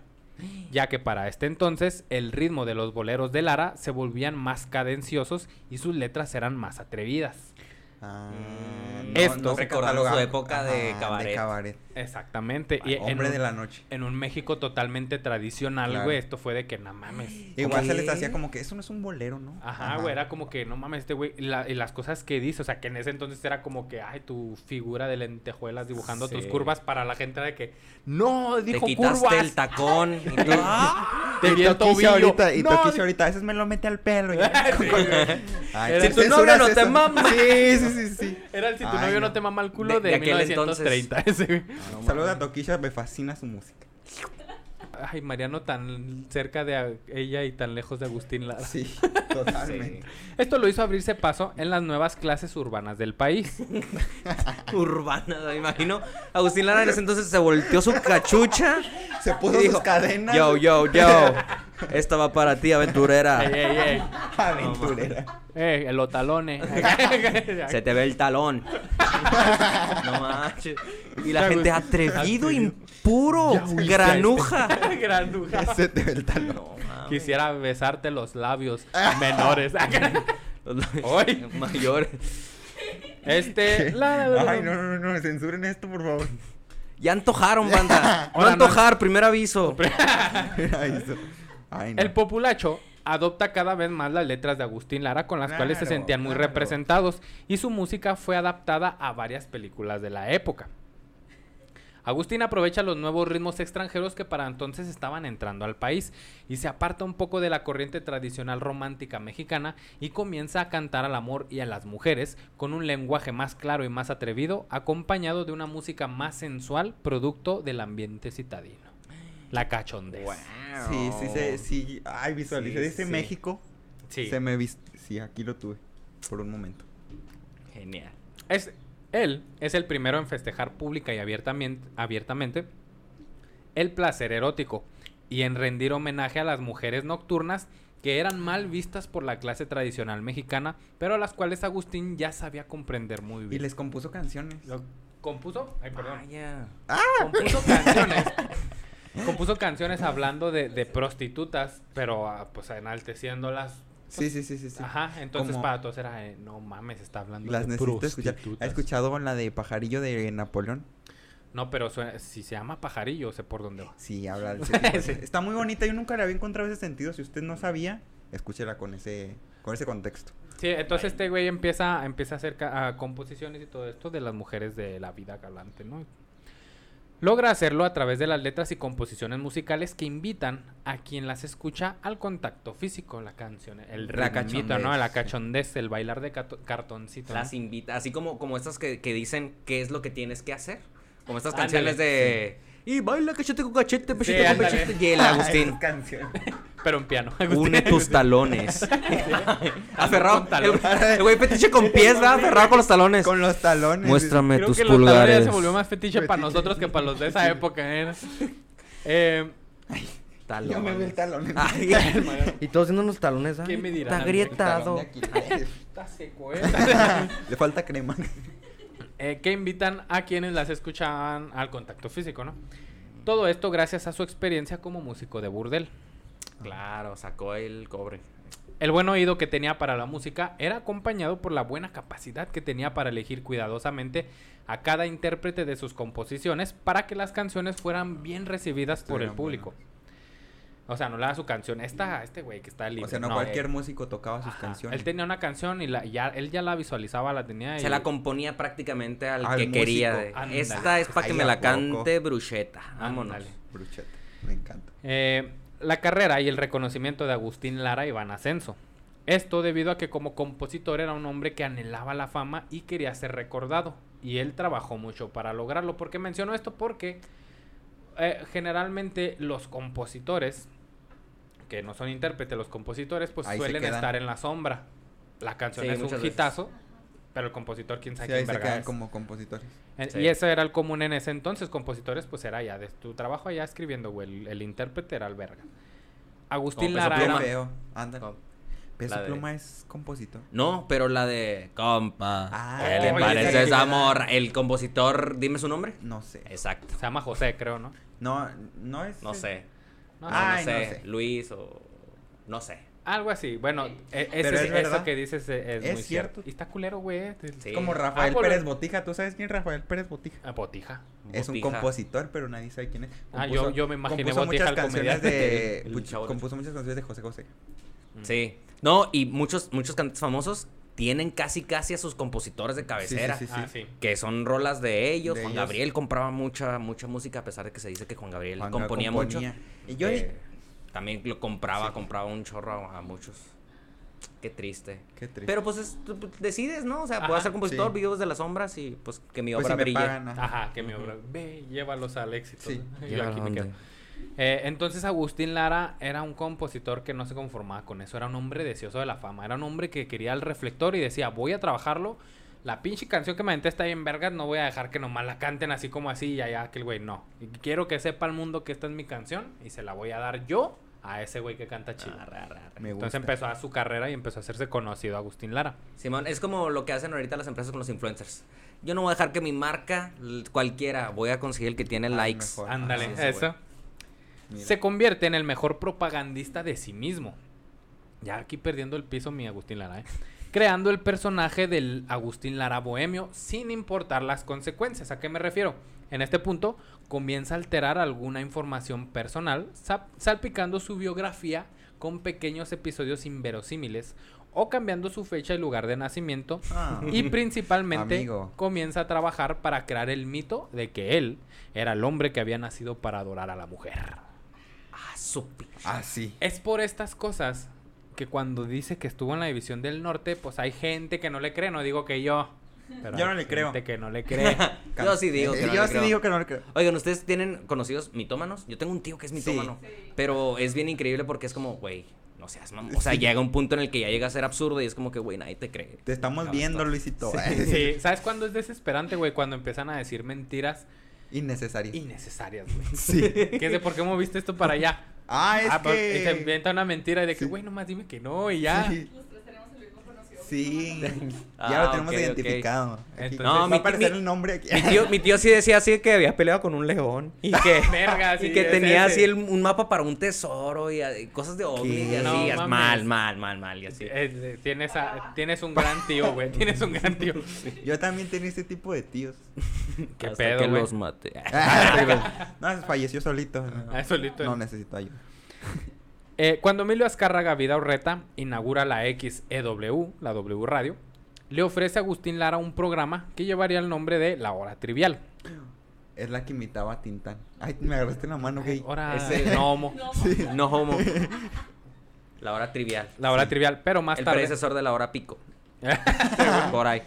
ya que para este entonces el ritmo de los boleros de Lara se volvían más cadenciosos y sus letras eran más atrevidas. Ah, Mm, no- Esto- no se recordando su época de cabaret. cabaret. Exactamente. Y Hombre un, de la noche. en un México totalmente tradicional, Claro. güey, esto fue de que no mames. Igual se les ¿Qué? hacía como que eso no es un bolero, ¿no? Ajá, güey, era como que no mames, este güey, y, la- y las cosas que dice, o sea, que en ese entonces era como que, ay, tu figura de lentejuelas dibujando tus curvas para la gente de que, no, Te dijo quitaste curvas. el tacón. y. ¡Ah! Te vi el tobillo. ahorita, y No, ahorita, a veces me lo mete al pelo. y- Ay, ¿qué tu censuras no te mama. Sí, sí, sí, sí. Era el si tu Ay, novio no. no. te mama el culo De- de, de aquel 1930. ese, güey. No Saludos a. Toquisha, me fascina su música. Ay, Mariano tan cerca de ella y tan lejos de Agustín Lara. Sí, totalmente. Esto lo hizo abrirse paso en las nuevas clases urbanas del país. Urbana, me imagino. Agustín Lara en ese entonces se volteó su cachucha. Se puso y sus dijo, cadenas. Yo, yo, yo. Esta va para ti, aventurera. ey, ey, ey. Aventurera. Eh, el otalone. Se te ve el talón. no manches. Y la gente atrevido, impuro, fuiste granuja. Granuja. Ese te ve el talón. No mames. Quisiera besarte los labios menores. Hoy. Mayores. Este. la- la- la- Ay, no, no, no, censuren esto, por favor. Ya antojaron, banda. No antojar, primer aviso. Ay, eso. Ay, no. El populacho adopta cada vez más las letras de Agustín Lara con las cuales se sentían muy claro. representados y su música fue adaptada a varias películas de la época. Agustín aprovecha los nuevos ritmos extranjeros que para entonces estaban entrando al país y se aparta un poco de la corriente tradicional romántica mexicana y comienza a cantar al amor y a las mujeres con un lenguaje más claro y más atrevido, acompañado de una música más sensual, producto del ambiente citadino. La cachondez. Sí, sí, sí, sí. Ay, visualicé Sí, ese sí. México. Sí. Se me vis... Sí, aquí lo tuve. Por un momento. Genial. Es, él es el primero en festejar pública y abiertamente, abiertamente el placer erótico y en rendir homenaje a las mujeres nocturnas que eran mal vistas por la clase tradicional mexicana, pero a las cuales Agustín ya sabía comprender muy Y bien. les compuso canciones. Lo- ¿Compuso? Ay, perdón. Vaya. Compuso canciones. Compuso canciones hablando de, de prostitutas, pero ah, pues enalteciéndolas. Sí, sí, sí, sí. sí. Ajá, entonces Como- para todos era, eh, no mames, está hablando Las de necesito escuchar. prostitutas. ¿Has escuchado la de Pajarillo de Napoleón? No, pero suena- si se llama pajarillo, sé por dónde va. Sí, habla de ese tipo de- Sí. Está muy bonita. Yo nunca le había encontrado ese sentido. Si usted no sabía, escúchela con ese, con ese contexto. Sí, entonces este güey empieza, empieza a hacer ca- a composiciones y todo esto de las mujeres de la vida galante, ¿no? Logra hacerlo a través de las letras y composiciones musicales que invitan a quien las escucha al contacto físico, la canción, el La ritmito, ¿no? La cachondez, el bailar de cartoncito. ¿no? Las invita, así como, como estas que, que dicen qué es lo que tienes que hacer. Como estas Ándale, canciones de. Y baila cachete con cachete, pechete con pechete. Y el Agustín. Canción. Pero en piano. Une tus talones. Aferrado. Talón. El, güey fetiche con pies, ¿verdad? Aferrado con los talones. Con los talones. Muéstrame Creo tus que los talones ya pulgares. se volvió más fetiche para nosotros que para los de esa época. ¿eh? Eh, Yo me veo el Talones. talón. Ay, Y todos haciendo unos talones, ¿ah? ¿Qué me dirán? Está grietado. está seco, ¿eh? Le falta crema. Eh, que invitan a quienes las escuchaban al contacto físico, ¿no? Todo esto gracias a su experiencia como músico de burdel. Claro, sacó el cobre. El buen oído que tenía para la música era acompañado por la buena capacidad que tenía para elegir cuidadosamente a cada intérprete de sus composiciones para que las canciones fueran bien recibidas por el público. O sea, no le da su canción. Esta, este güey que está libre. O sea, no, no, cualquier eh, músico tocaba sus ajá. canciones. Él tenía una canción y la, ya, él ya la visualizaba, la tenía. Se y- la componía prácticamente al, Al que quería. músico. de, Ándale. Esta es para que me ¿a la poco? cante Brucheta. Vámonos. Ándale. Brucheta. Me encanta. Eh, la carrera y el reconocimiento de Agustín Lara iban a ascenso. Esto debido a que como compositor era un hombre que anhelaba la fama y quería ser recordado. Y él trabajó mucho para lograrlo. ¿Por qué menciono esto? Porque eh, generalmente los compositores, que no son intérpretes, los compositores, pues Ahí suelen estar en la sombra. La canción Sí, es un veces. hitazo, pero el compositor, quién sabe Sí, ahí quién se verga quedan es. como compositores. En- Sí. Y eso era el común en ese entonces. Compositores, pues era ya de tu trabajo allá escribiendo, güey. El, el intérprete era el verga. Agustín Lara Pluma. Ándale. No, Peso la de- Pluma es compositor. No, pero la de. Compa. Ah, ¿Qué le parece esa morra? El compositor, dime su nombre. No sé. Exacto. Se llama José, creo, ¿no? No, no es. No sé. No, No, Ay, no no sé. Luis o. No sé. Algo así. Bueno, e- ese, Pero es eso que dices es, Es muy cierto. cierto. Y está culero, güey. Sí. Es como Rafael Ah, por- Pérez Botija. ¿Tú sabes quién es Rafael Pérez Botija? Ah, Botija. Es un compositor, pero nadie sabe quién es. Ah, yo- yo me imaginé compuso Botija, muchas canciones de El compuso muchas canciones de José José. Sí. No, y muchos, muchos cantantes famosos tienen casi casi a sus compositores de cabecera. sí, sí. Ah, sí. Que son rolas de ellos. De Juan ellos. Gabriel compraba mucha, mucha música, a pesar de que se dice que Juan Gabriel Juan componía, componía. mucho. Y yo- Eh, también lo compraba, compraba un chorro a, a muchos. Qué triste. Qué triste. Pero pues es- tú decides, ¿no? O sea, puedo ser compositor, sí. videos de las sombras y pues que mi pues obra si me brille. pagan, ajá. Ajá, que mi obra. Ve, llévalos al éxito. Sí. ¿no? Yo aquí me quedo. Eh, entonces Agustín Lara era un compositor que no se conformaba con eso, era un hombre deseoso de la fama, era un hombre que quería el reflector y decía, voy a trabajarlo, la pinche canción que me aventé está bien vergas, no voy a dejar que nomás la canten así como así y allá aquel güey, no. Y quiero que sepa el mundo que esta es mi canción y se la voy a dar yo a ese güey que canta chido. Arre. Me Entonces gusta. empezó a su carrera y empezó a hacerse conocido Agustín Lara. Simón, es como lo que hacen ahorita las empresas con los influencers. Yo no voy a dejar que mi marca, cualquiera, voy a conseguir el que tiene Ah, likes. Ándale, sí, eso. güey. Mira. Se convierte en el mejor propagandista de sí mismo. Ya aquí perdiendo el piso mi Agustín Lara, ¿eh? Creando el personaje del Agustín Lara bohemio sin importar las consecuencias. ¿A qué me refiero? En este punto comienza a alterar alguna información personal, salpicando su biografía con pequeños episodios inverosímiles o cambiando su fecha y lugar de nacimiento Ah. y principalmente Amigo. comienza a trabajar para crear el mito de que él era el hombre que había nacido para adorar a la mujer. Ah, su pi- Ah, sí. Es por estas cosas que cuando dice que estuvo en la división del norte, pues hay gente que no le cree, no digo que yo. pero Yo no le creo. Gente que no le cree. Yo sí digo que no Yo le sí creo. digo que no le creo. Oigan, ¿ustedes tienen conocidos mitómanos? Yo tengo un tío que es mitómano. Sí. Pero es bien increíble porque es como, güey, no seas mamón. O sea, Sí. llega un punto en el que ya llega a ser absurdo y es como que, güey, nadie te cree. Te estamos No, viendo, está- Luisito. sí, ¿sabes cuándo es desesperante, güey? Cuando empiezan a decir mentiras Innecesario. innecesarias, güey. Sí. ¿Qué es de por qué moviste esto para allá? Ah, es ah, pero- que. y se inventa una mentira de que, Sí. güey, nomás dime que no y ya. Sí. Los tres tenemos el mismo conocido. Sí. Ah, ya lo tenemos ok, ok. identificado. Entonces- No, va mi a aparecer mi- el nombre aquí. Mi tío, mi tío sí decía así que había peleado con un león y que, Verga, y sí, que es tenía ese. así el- un mapa para un tesoro y, y cosas de ovni y. No mames. mal, mal, mal, mal y así. Eh, eh, tienes, a- tienes un gran tío, güey. Tienes un gran tío. Yo también tenía ese tipo de tíos. ¿Qué Hasta pedo, que güey? los maté. no, falleció solito. Ah, solito. No necesito ayuda. Eh, cuando Emilio Azcárraga Vidaurreta inaugura la XEW, la W Radio, le ofrece a Agustín Lara un programa que llevaría el nombre de La Hora Trivial. Es la que imitaba a Tintán. Ay, me agarraste la mano, gay. Ahora, Ese- no homo. No, No homo. La hora trivial. La hora trivial, pero más el tarde predecesor de la hora pico. Por ahí.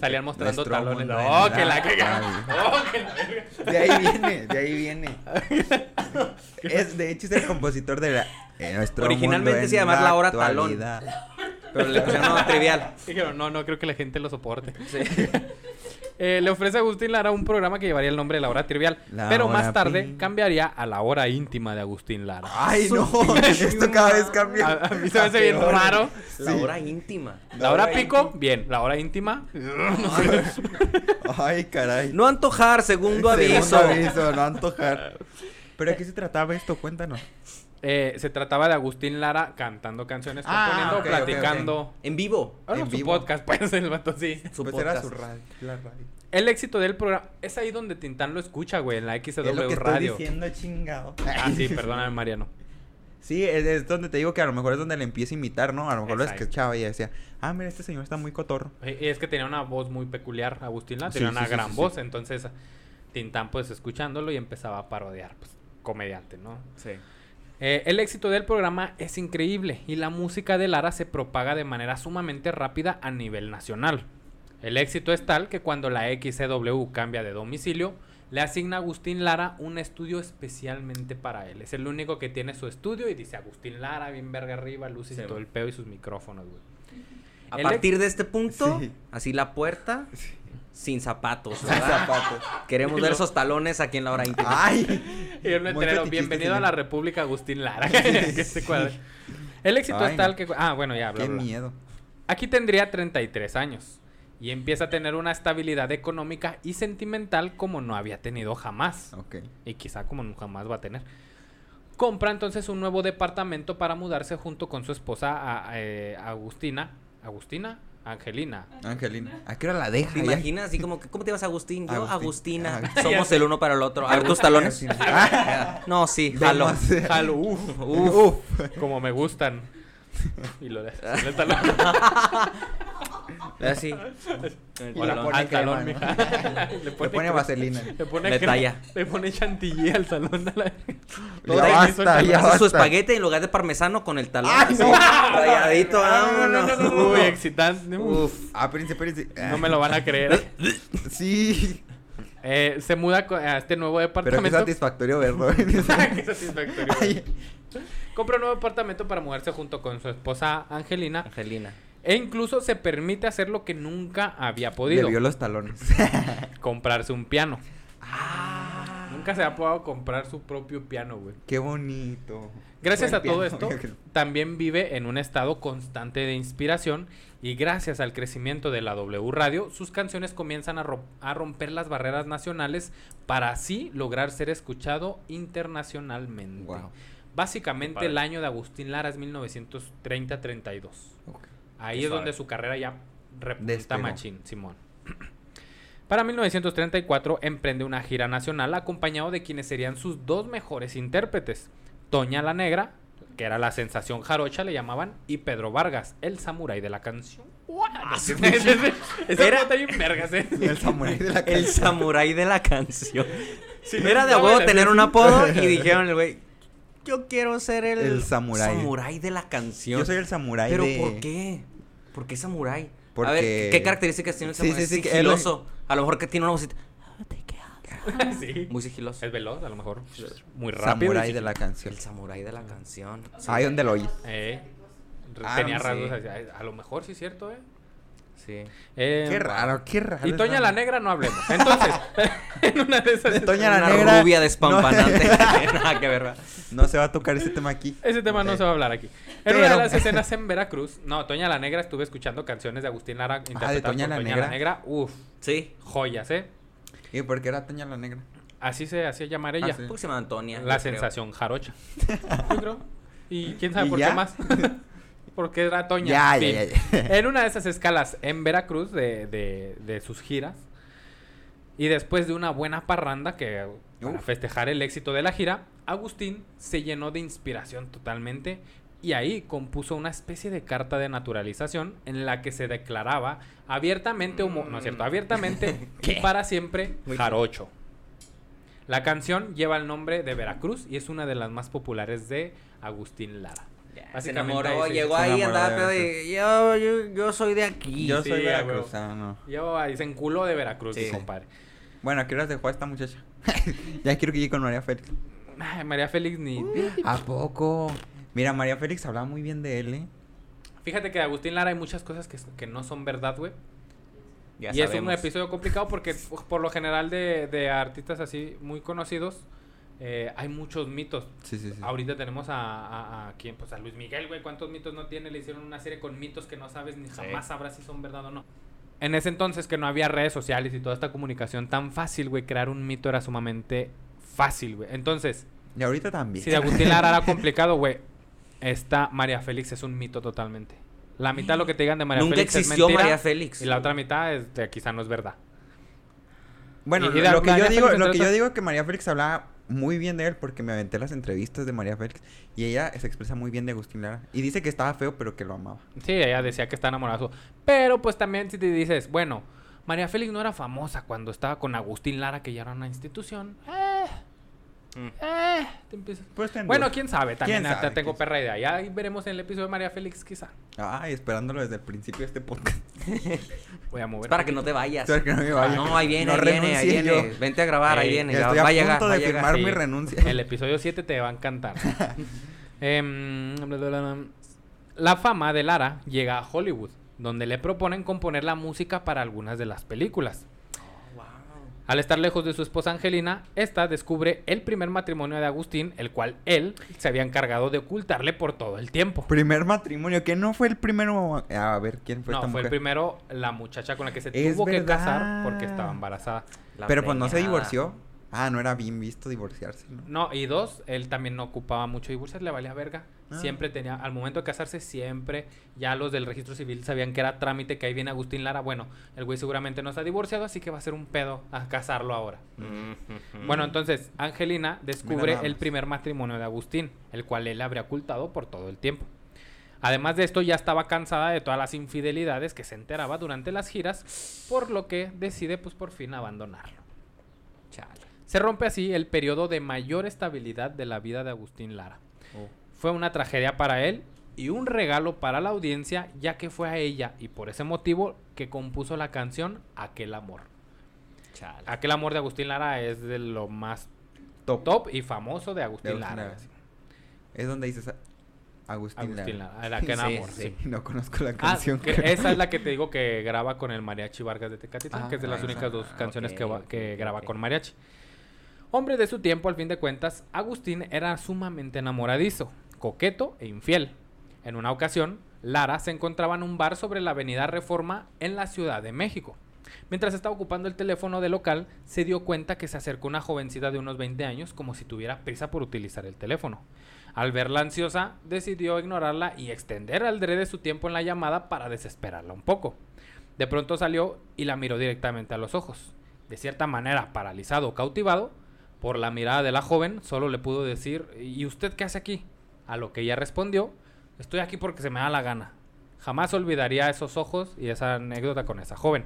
salían mostrando Nuestro talones. mundo Oh, en que la radio. Oh, que la. De ahí viene, de ahí viene. Es, de hecho, es el compositor de la. En nuestro Originalmente mundo se llamaba La Hora Talón. Pero le pusieron una trivial. Dijeron, no, no creo que la gente lo soporte. Sí. Eh, le ofrece a Agustín Lara un programa que llevaría el nombre de La Hora Trivial, La pero Hora más tarde Pin. cambiaría a La Hora Íntima de Agustín Lara. Ay, no. Esto cada vez cambia. A, a mí se me hace bien Peor. raro. La Sí. hora íntima. La hora pico, bien. La hora íntima, Ay, caray. No antojar, segundo aviso. Segundo aviso, no antojar. ¿Pero de qué se trataba esto? Cuéntanos. Eh, se trataba de Agustín Lara cantando canciones, Ah, componiendo, platicando. En vivo. Ah, no, En su vivo. podcast, pues, el vato sí. Su pues era podcast. su radio. La radio. El éxito del programa es ahí donde Tintán lo escucha, güey, en la Es XW lo que Radio. estoy diciendo, chingado. Ah, sí, perdóname, Mariano. Sí, es, es donde te digo que a lo mejor es donde le empieza a imitar, ¿no? A lo mejor lo Exacto. escuchaba y decía, ah, mira, este señor está muy cotorro. Eh, Y es que tenía una voz muy peculiar, Agustín Lara, Sí, tenía sí, una sí, gran sí, sí. voz, entonces Tintán pues escuchándolo y empezaba a parodiar, pues, comediante, ¿no? Sí. Eh, el éxito del programa es increíble y la música de Lara se propaga de manera sumamente rápida a nivel nacional. El éxito es tal que cuando la XCW cambia de domicilio, le asigna a Agustín Lara un estudio especialmente para él. Es el único que tiene su estudio y dice Agustín Lara, bien verga arriba, luces Sí, y todo el pedo y sus micrófonos, güey. A El partir de este punto, Sí. así la puerta, sin zapatos. Zapatos. Queremos ver esos talones aquí en la hora íntima. Ay. Y un fetichista, bienvenido a la República Agustín Lara. que se cuadre. El éxito Ay, es tal no. que... Ah, bueno, ya, bla, Qué bla, bla. miedo. Aquí tendría 33 años y empieza a tener una estabilidad económica y sentimental como no había tenido jamás Ok. y quizá como nunca más va a tener. Compra entonces un nuevo departamento para mudarse junto con su esposa a- eh, Agustina. ¿Agustina? Angelina. Angelina. ¿A qué hora la deja? ¿Te Ya- imaginas? Así como que, ¿cómo te llamas Agustín? Yo, Agustín. Agustina. Somos el uno para el otro. A ver tus talones. No, sí, jalo. Jalo, uf, Uf. como me gustan. Y lo de el talón. Así. Y le pone al talón, crema, mija. ¿no? Le Le pone, pone cre- vaselina. Le pone Le cre- talla. Le pone chantilly al talón. a la- Ya Todo basta, ahí suelta- ya Hace su basta. espaguete en lugar de parmesano con el talón. Ay, así, no. Rayadito, vámonos. Uy, excitante. Uf. Ah, espérense, espérense. No me lo van a creer. Sí. Eh, se muda co- a este nuevo Pero qué departamento. satisfactorio verlo. Qué satisfactorio. Ay. Compra un nuevo departamento para mudarse junto con su esposa Angelina. Angelina. E incluso se permite hacer lo que nunca había Le podido. vio los talones. Comprarse un piano. Ah. Nunca se ha podido comprar su propio piano, güey. Qué bonito. Gracias Buen a todo piano. esto, también vive en un estado constante de inspiración y gracias al crecimiento de la W Radio, sus canciones comienzan a, ro- a romper las barreras nacionales para así lograr ser escuchado internacionalmente. Wow. Básicamente el año de Agustín Lara es 1930-32. Ok. Ahí Qué es suave. donde su carrera ya repunta machín, Simón. Para 1934 emprende una gira nacional acompañado de quienes serían sus dos mejores intérpretes, Toña la Negra, que era la sensación jarocha, le llamaban, y Pedro Vargas, el samurái de la canción. Ese Era- vergas, ¿eh? El samurái de la El canción. samurái de la canción. Sí, Era de huevo tener un apodo y dijeron el güey, yo quiero ser el, El samurái. samurái de la canción. Yo soy el samurái Pero de... ¿por qué? ¿Por qué samurái? A Porque- ver, ¿qué, qué características tiene el Sí, samurái? sí, sí, sigiloso. A lo mejor que tiene una vocita. sí. Muy sigiloso. Es veloz, a lo mejor. Muy rápido. Samurái de la canción. El samurái de la canción. Sí. Ahí donde lo oyes. Eh, Ah, tenía sí. rasgos así. A, a lo mejor sí es cierto, ¿eh? Sí. Eh, Qué raro, qué raro. Y Toña la Negra no hablemos. Entonces, en una de esas... De Toña la una Negra. rubia despampanante. Nada que ver, ¿verdad? No se va a tocar ese tema aquí. Ese tema no se va a hablar aquí. En una de las escenas en Veracruz, no, Toña la Negra, estuve escuchando canciones de Agustín Lara interpretadas Ah, Toña por la Toña Negra. la Negra. Uf, Sí. joyas, ¿eh? ¿Y por qué era Toña la Negra? Así se hacía llamar ella. Ah, sí. ¿Por qué se llama Antonia? La creo. sensación jarocha. Yo creo. Y quién sabe ¿Y por ya? qué más. Porque era Toña. Ya, ya, ya. En una de esas escalas en Veracruz de, de, de sus giras. Y después de una buena parranda que para Uf. festejar el éxito de la gira, Agustín se llenó de inspiración totalmente y ahí compuso una especie de carta de naturalización en la que se declaraba abiertamente homo, no es cierto, abiertamente y para siempre jarocho. La canción lleva el nombre de Veracruz y es una de las más populares de Agustín Lara. Ya, se Básicamente enamoró, ahí llegó se ahí, enamoró andaba pedo y yo, yo, yo soy de aquí. Yo sí, soy veracruzano. Yo ahí se enculó de Veracruz, Sí. mi compadre. Bueno, ¿a qué horas dejó a esta muchacha? ya quiero que llegue con María Félix. Ay, María Félix ni... ¿A poco? Mira, María Félix hablaba muy bien de él, ¿eh? Fíjate que de Agustín Lara hay muchas cosas que, que no son verdad, güey. Ya y es sabemos. un episodio complicado porque por- por lo general de, de artistas así muy conocidos eh, hay muchos mitos. Sí, sí, sí. Ahorita tenemos a, a, a quién, pues a Luis Miguel, güey. ¿Cuántos mitos no tiene? Le hicieron una serie con mitos que no sabes ni jamás sabrás si son verdad o no. En ese entonces que no había redes sociales y toda esta comunicación tan fácil, güey, crear un mito era sumamente fácil, güey. Entonces, Y ahorita también. si de Agustín Lara era complicado, güey, esta María Félix es un mito totalmente. La mitad de lo que te digan de María Nunca Félix existió es mentira, María Félix. y la otra mitad es de, quizá no es verdad. Bueno, Y- y de lo que yo digo, lo que yo digo es que María Félix hablaba muy bien de él porque me aventé las entrevistas de María Félix y ella se expresa muy bien de Agustín Lara y dice que estaba feo pero que lo amaba. Sí, ella decía que está enamorado. Pero pues también si te dices, bueno, María Félix no era famosa cuando estaba con Agustín Lara, que ya era una institución. Eh, Mm. eh, te empiezas- Pues Bueno, quién sabe, también ¿Quién sabe? tengo ¿Quién perra idea. Ya ahí veremos en el episodio de María Félix, quizá. Ay, esperándolo desde el principio de este podcast. Voy a mover. Es para que no te vayas. Que no me vaya. No, ahí viene, No ahí viene, ahí viene. yo. Vente a grabar, ahí Ey, viene. ya Estoy va a llegar, punto de llegar. firmar Sí. mi renuncia. El episodio 7 te va a encantar. Em, la fama de Lara llega a Hollywood, donde le proponen componer la música para algunas de las películas. Al estar lejos de su esposa Angelina, esta descubre el primer matrimonio de Agustín, el cual él se había encargado de ocultarle por todo el tiempo. Primer matrimonio, que no fue el primero. A ver, ¿quién fue No, esta fue el primero la muchacha con la que se Es tuvo que casar porque estaba embarazada. La Pero pues no se divorció. Ah, no era bien visto divorciarse, ¿no? No, y dos, él también no ocupaba mucho divorciar, le valía verga. Ah. Siempre tenía, al momento de casarse, siempre ya los del registro civil sabían que era trámite, que ahí viene Agustín Lara. Bueno, el güey seguramente no está divorciado, así que va a ser un pedo a casarlo ahora. Mm. Bueno, entonces, Angelina descubre el primer matrimonio de Agustín, el cual él habría ocultado por todo el tiempo. Además de esto, ya estaba cansada de todas las infidelidades que se enteraba durante las giras, por lo que decide, pues, por fin abandonarlo. Chale. Se rompe así el periodo de mayor estabilidad de la vida de Agustín Lara. Oh. Fue una tragedia para él y un regalo para la audiencia, ya que fue a ella y por ese motivo que compuso la canción Aquel Amor. Chale. Aquel Amor de Agustín Lara es de lo más Top. top y famoso de Agustín, De Agustín Lara. Lara. Es donde dices Agustín, Agustín Lara. Lara, el Aquel Sí, Amor, sí. sí. No conozco la Ah, canción. que creo. esa es la que te digo que graba con el Mariachi Vargas de Tecatitlán, Ah, que es de las esa. únicas dos Ah, canciones que, va- que graba con Mariachi. Hombre de su tiempo, al fin de cuentas, Agustín era sumamente enamoradizo, coqueto e infiel. En una ocasión, Lara se encontraba en un bar sobre la avenida Reforma en la Ciudad de México. Mientras estaba ocupando el teléfono del local, se dio cuenta que se acercó una jovencita de unos 20 años como si tuviera prisa por utilizar el teléfono. Al verla ansiosa, decidió ignorarla y extender al de su tiempo en la llamada para desesperarla un poco. De pronto salió y la miró directamente a los ojos. De cierta manera, paralizado o cautivado, por la mirada de la joven, solo le pudo decir, ¿y usted qué hace aquí? A lo que ella respondió, estoy aquí porque se me da la gana. Jamás olvidaría esos ojos y esa anécdota con esa joven.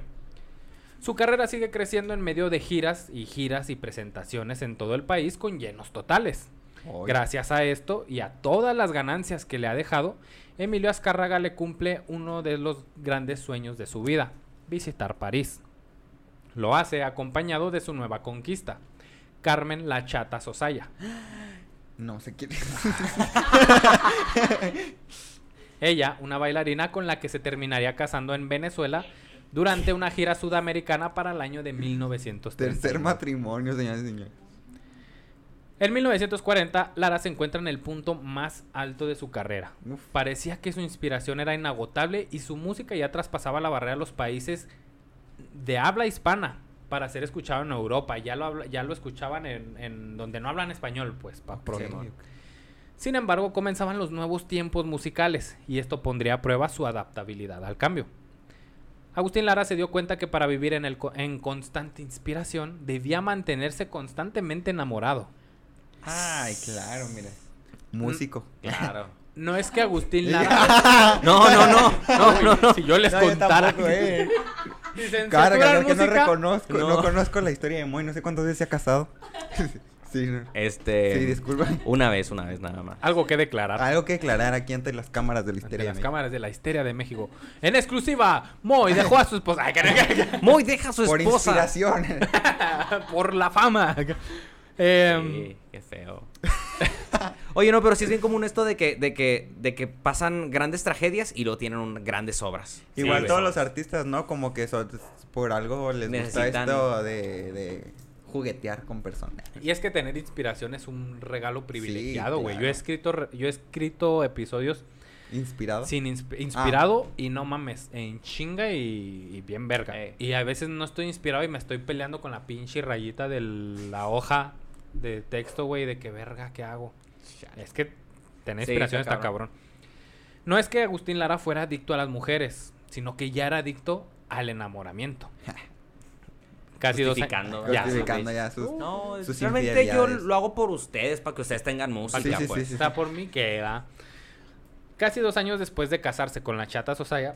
Su carrera sigue creciendo en medio de giras y giras y presentaciones en todo el país con llenos totales. Gracias a esto y a todas las ganancias que le ha dejado, Emilio Azcárraga le cumple uno de los grandes sueños de su vida, visitar París. Lo hace acompañado de su nueva conquista, Carmen La Chata Sosaya. No sé quién. Ella, una bailarina con la que se terminaría casando en Venezuela durante una gira sudamericana para el año de 1930. Tercer matrimonio, señores y señores. En 1940, Lara se encuentra en el punto más alto de su carrera. Uf. Parecía que su inspiración era inagotable y su música ya traspasaba la barrera a los países de habla hispana para ser escuchado en Europa. Ya lo, habla- ya lo escuchaban en, en donde no hablan español, pues, pa' pronto. Ok. Sin embargo, comenzaban los nuevos tiempos musicales y esto pondría a prueba su adaptabilidad al cambio. Agustín Lara se dio cuenta que para vivir en, el en constante inspiración debía mantenerse constantemente enamorado. Ay, claro, mira. Músico. Claro. No es que Agustín Lara... No, no, no. No, no, no. Si yo les No, yo contara... tampoco, eh. Dicen, Cara, ¿censuran que no reconozco, no. No. conozco la historia de Moy, no sé cuántas veces se ha casado. sí, no. Este. sí, disculpa. Una vez, una vez nada más. Algo que declarar. Algo que aclarar aquí ante las cámaras de la Ante histeria. las de México. cámaras de la histeria de México. En exclusiva, Moy dejó a su esposa. Moy deja a su Por esposa. inspiración. por la fama. Em, Sí, qué feo. Oye, no, pero sí es bien común esto de que, de que, de que pasan grandes tragedias y luego tienen un- grandes obras. Igual Sí, todos los artistas, ¿no? Como que son- por algo les gusta esto de, de juguetear con personas. Y es que tener inspiración es un regalo privilegiado, güey. Yo he escrito re- yo he escrito episodios Inspirado. sin insp- inspirado y no mames, en chinga y, y bien verga. Eh. Y a veces no estoy inspirado y me estoy peleando con la pinche rayita de la hoja de texto, güey, de que verga, ¿qué hago? Es que tener Sí, inspiración está cabrón. No es que Agustín Lara fuera adicto a las mujeres, sino que ya era adicto al enamoramiento. Casi dos años. Justificando, Ya, Justificando ya sus... No, sus realmente yo lo hago por ustedes, para que ustedes tengan música, Sí, sí, pues. sí, sí. Está por mí queda. Casi dos años después de casarse con la chata Sosaya,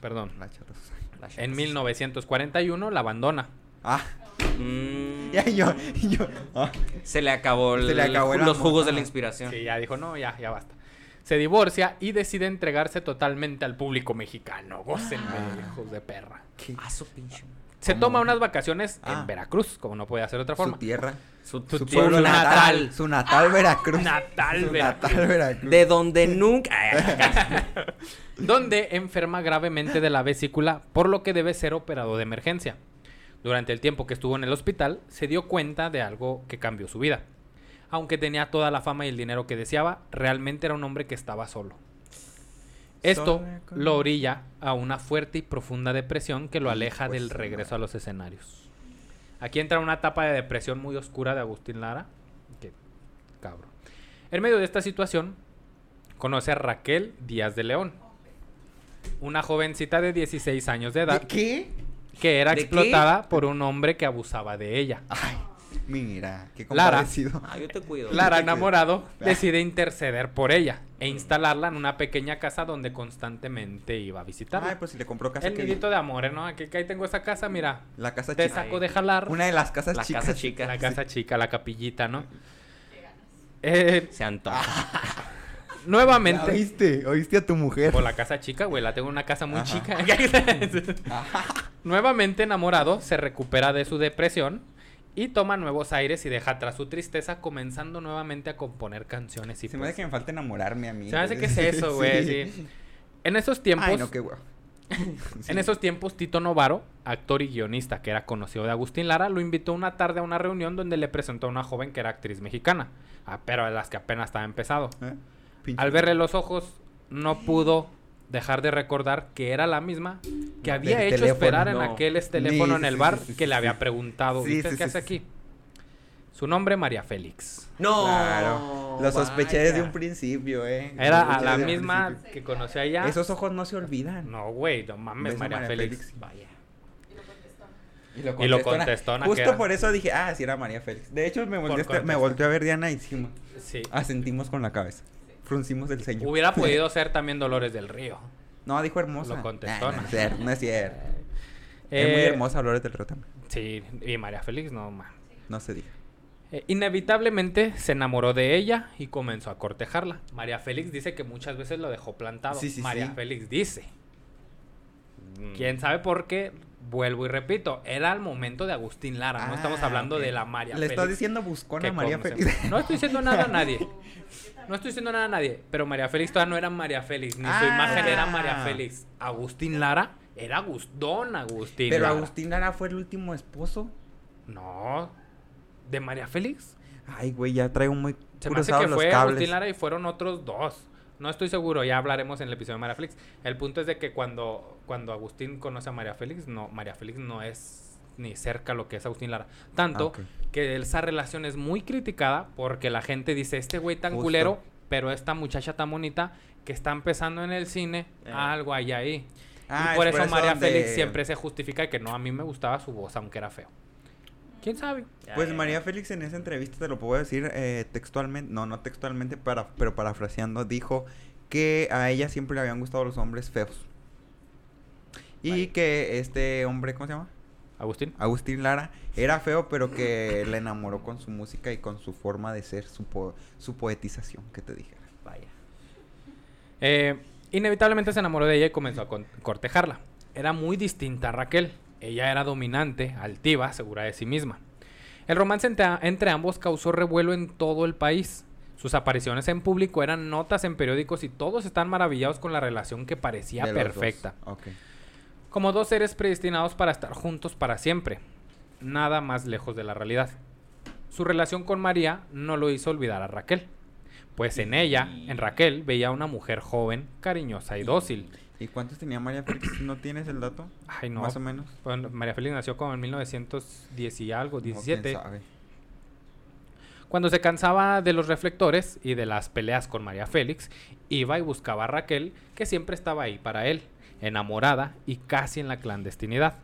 perdón, La chatos. La en chata. 1941 la abandona. Ah, Mm, ya yo, yo. ah. Se le acabó, Se el- le acabó el los amor. jugos de la Ah. inspiración. Sí, ya dijo, no, ya, ya basta. Se divorcia y decide entregarse totalmente al público mexicano. Gócenme, hijos de perra. ¿Qué? Ah, su pinche. Se ¿Cómo? toma unas vacaciones Ah. en Veracruz, como no puede hacer de otra forma. Su tierra. Su, Su su pueblo natal. Su natal Veracruz. Natal Su Veracruz. natal Veracruz. De donde nunca. donde enferma gravemente de la vesícula, por lo que debe ser operado de emergencia. Durante el tiempo que estuvo en el hospital, se dio cuenta de algo que cambió su vida. Aunque tenía toda la fama y el dinero que deseaba, realmente era un hombre que estaba solo. Esto con- lo orilla a una fuerte y profunda depresión que lo aleja del regreso a los escenarios. Aquí entra una etapa de depresión muy oscura de Agustín Lara. Que cabrón. En medio de esta situación, conoce a Raquel Díaz de León, una jovencita de 16 años de edad ¿Qué? Que era explotada por un hombre que abusaba de ella. Ay, mira, qué Lara. compadecido. Ah, yo te cuido. Lara, enamorado, Ah. decide interceder por ella e instalarla en una pequeña casa donde constantemente iba a visitarla. Ay, pues si le compró casa El nidito de amores, ¿no? Aquí, ahí tengo esa casa, mira. La casa Te chica. saco de jalar. Una de las casas La chicas. casa chica. La casa chica, la capillita, ¿no? Eh, Se antoja. ¿La nuevamente. oíste? ¿Oíste a tu mujer? Por la casa chica, güey, la tengo en una casa muy Ajá. chica. Nuevamente enamorado, se recupera de su depresión y toma nuevos aires y deja atrás su tristeza, comenzando nuevamente a componer canciones y Se me hace pues, que me falta enamorarme a mí. Se me hace que es eso, güey, sí. En esos tiempos, Ay, no, qué guau. en esos tiempos, Tito Novaro, actor y guionista que era conocido de Agustín Lara, lo invitó una tarde a una reunión donde le presentó a una joven que era actriz mexicana, ah, pero de las que apenas estaba empezado. ¿Eh? Pinche- Al verle los ojos, no pudo dejar de recordar que era la misma que había hecho teléfono, esperar en aquel teléfono Sí, en el sí, bar sí, sí, que le sí. había preguntado, Sí, ¿usted sí, qué sí, hace sí. aquí? Su nombre, María Félix. No. Claro. Lo sospeché desde un principio, eh. Era a la misma principio. que conoció allá. Esos ojos no se olvidan. No, güey, no mames, María, María Félix. Félix. Vaya. Y lo Y lo contestó contestó Justo era- por eso dije, ah, sí era María Félix. De hecho, me volteé, a- me volteé a ver Diana y dijimos, Sí. asentimos con la cabeza. Fruncimos el ceño. Hubiera podido ser también Dolores del Río. No, dijo hermosa. Lo contestó, Nah, no ¿no? es cierto, no es cierto. es muy Eh, hermosa Dolores del Río también. Sí, y María Félix, no, ma. No se diga. Eh, inevitablemente se enamoró de ella y comenzó a cortejarla. María Félix dice que muchas veces lo dejó plantado. Sí, sí, María sí. Félix dice. Mm. ¿Quién sabe por qué? Vuelvo y repito, era el momento de Agustín Lara, no estamos Ah, hablando de la María Le Félix. estás diciendo buscona que María. Félix. No estoy diciendo nada a nadie. No estoy diciendo nada a nadie, pero María Félix todavía no era María Félix, ni su Ah. imagen era María Félix. Agustín Lara era Agus- Don Agustín Pero Lara. Agustín Lara fue el último esposo. No. ¿De María Félix? Ay, güey, ya traigo muy Se me hace que fue cables. Agustín Lara y fueron otros dos. No estoy seguro, ya hablaremos en el episodio de María Félix. El punto es de que cuando, cuando Agustín conoce a María Félix, no, María Félix no es ni cerca lo que es Agustín Lara. Tanto Ah, que esa relación es muy criticada porque la gente dice, este güey tan Justo. culero, pero esta muchacha tan bonita que está empezando en el cine, Eh. algo hay ahí. Ah, y por es eso María donde- Félix siempre se justifica que no, a mí me gustaba su voz, aunque era feo. ¿Quién sabe? Pues María. Félix en esa entrevista, te lo puedo decir eh, textualmente, no, no textualmente, para, pero parafraseando, dijo que a ella siempre le habían gustado los hombres feos. Y que este hombre, ¿cómo se llama? Agustín. Agustín Lara era feo, pero que le enamoró con su música y con su forma de ser, su, po- su poetización, que te dije. Vaya. Eh, inevitablemente se enamoró de ella y comenzó a cortejarla. Era muy distinta a Raquel. Ella era dominante, altiva, segura de sí misma. El romance entre, entre ambos causó revuelo en todo el país. Sus apariciones en público eran notas en periódicos y todos están maravillados con la relación que parecía perfecta. Como dos seres predestinados para estar juntos para siempre. Nada más lejos de la realidad. Su relación con María no lo hizo olvidar a Raquel. Pues en ella, en Raquel, veía una mujer joven, cariñosa y dócil. ¿Y cuántos tenía María Félix? ¿No tienes el dato? Ay, no. Más o menos. Bueno, María Félix nació como en 1910 y algo, No, quién 17. sabe. Cuando se cansaba de los reflectores y de las peleas con María Félix, iba y buscaba a Raquel, que siempre estaba ahí para él, enamorada y casi en la clandestinidad.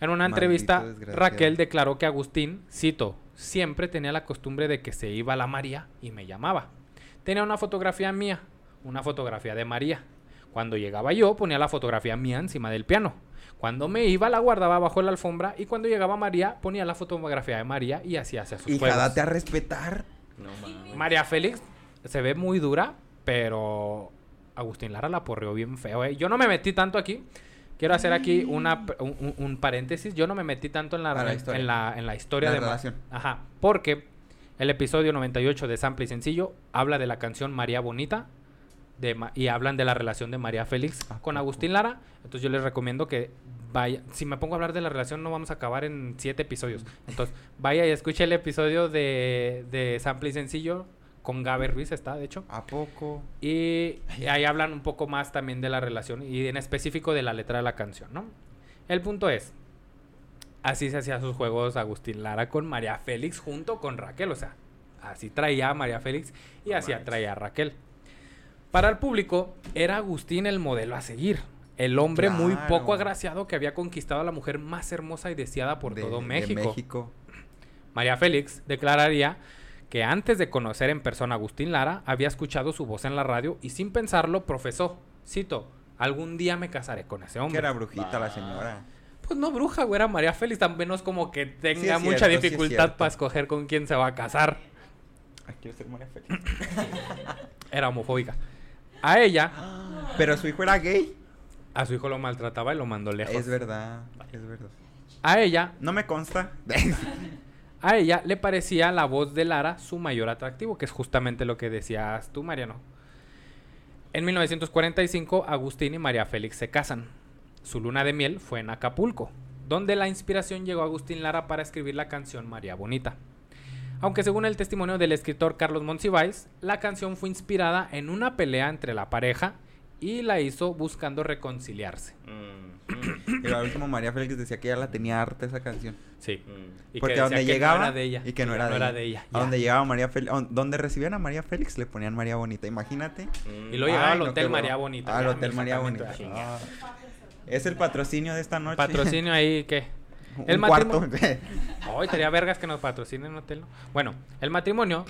En una Maldito entrevista. Raquel declaró que Agustín, cito, siempre tenía la costumbre de que se iba a la María y me llamaba. Tenía una fotografía mía, una fotografía de María. Cuando llegaba yo, ponía la fotografía mía encima del piano. Cuando me iba, la guardaba bajo la alfombra y cuando llegaba María, ponía la fotografía de María y así hacía sus juegos. date a respetar. No mames. María Félix se ve muy dura, pero Agustín Lara la porreó bien feo. ¿eh? Yo no me metí tanto aquí. Quiero hacer aquí una, p- un, paréntesis. Yo no me metí tanto en la, historia. en la, en la historia La de relación. Ajá. Porque el episodio 98 de Sample y Sencillo habla de la canción María Bonita de y hablan de la relación de María Félix ¿A con? Agustín Lara. Entonces yo les recomiendo que vaya. Si me pongo a hablar de la relación, no vamos a acabar en siete episodios. Entonces vaya y escuche el episodio de, de Sample y Sencillo con Gaber Ruiz, está de hecho. ¿A poco? Y ahí hablan un poco más también de la relación y en específico de la letra de la canción, ¿no? El punto es, así se hacía sus juegos Agustín Lara con María Félix junto con Raquel, o sea, así traía a María Félix y así manches. traía a Raquel. Para el público, era Agustín el modelo a seguir. El hombre muy poco agraciado que había conquistado a la mujer más hermosa y deseada por De- todo de México. México. María Félix declararía que antes de conocer en persona a Agustín Lara, había escuchado su voz en la radio y sin pensarlo profesó, cito, algún día me casaré con ese Que hombre. era brujita la señora. Pues no bruja, güey, era María Félix, también no es como que tenga mucha cierto, dificultad para escoger con quién se va a casar. Ay, quiero ser María Félix. Era homofóbica. A ella, Pero su hijo era gay. a su hijo lo maltrataba y lo mandó lejos. Es verdad, es verdad. A ella, No me consta. a ella le parecía la voz de Lara su mayor atractivo, que es justamente lo que decías tú, Mariano. En 1945, Agustín y María Félix se casan. Su luna de miel fue en Acapulco, donde la inspiración llegó a Agustín Lara para escribir la canción María Bonita. Aunque según el testimonio del escritor Carlos Monsiváis, la canción fue inspirada en una pelea entre la pareja y la hizo buscando reconciliarse. Mm, mm, Y al último María Félix decía que ya la tenía harta esa canción. Sí. mm. Y Porque que a donde que llegaba no era de ella. y que no era, de, ella. ya. A donde llegaba María Félix, donde recibían a María Félix le ponían María Bonita, imagínate. Mm. Y luego llegaba Ay, al Hotel María bueno. Bonita. Al Hotel María Bonita. Ah. Es el patrocinio de esta noche. Patrocinio ahí, ¿qué? Un El cuarto. Ay, tenía vergas que nos patrocinen un hotel. ¿no? Bueno, el matrimonio.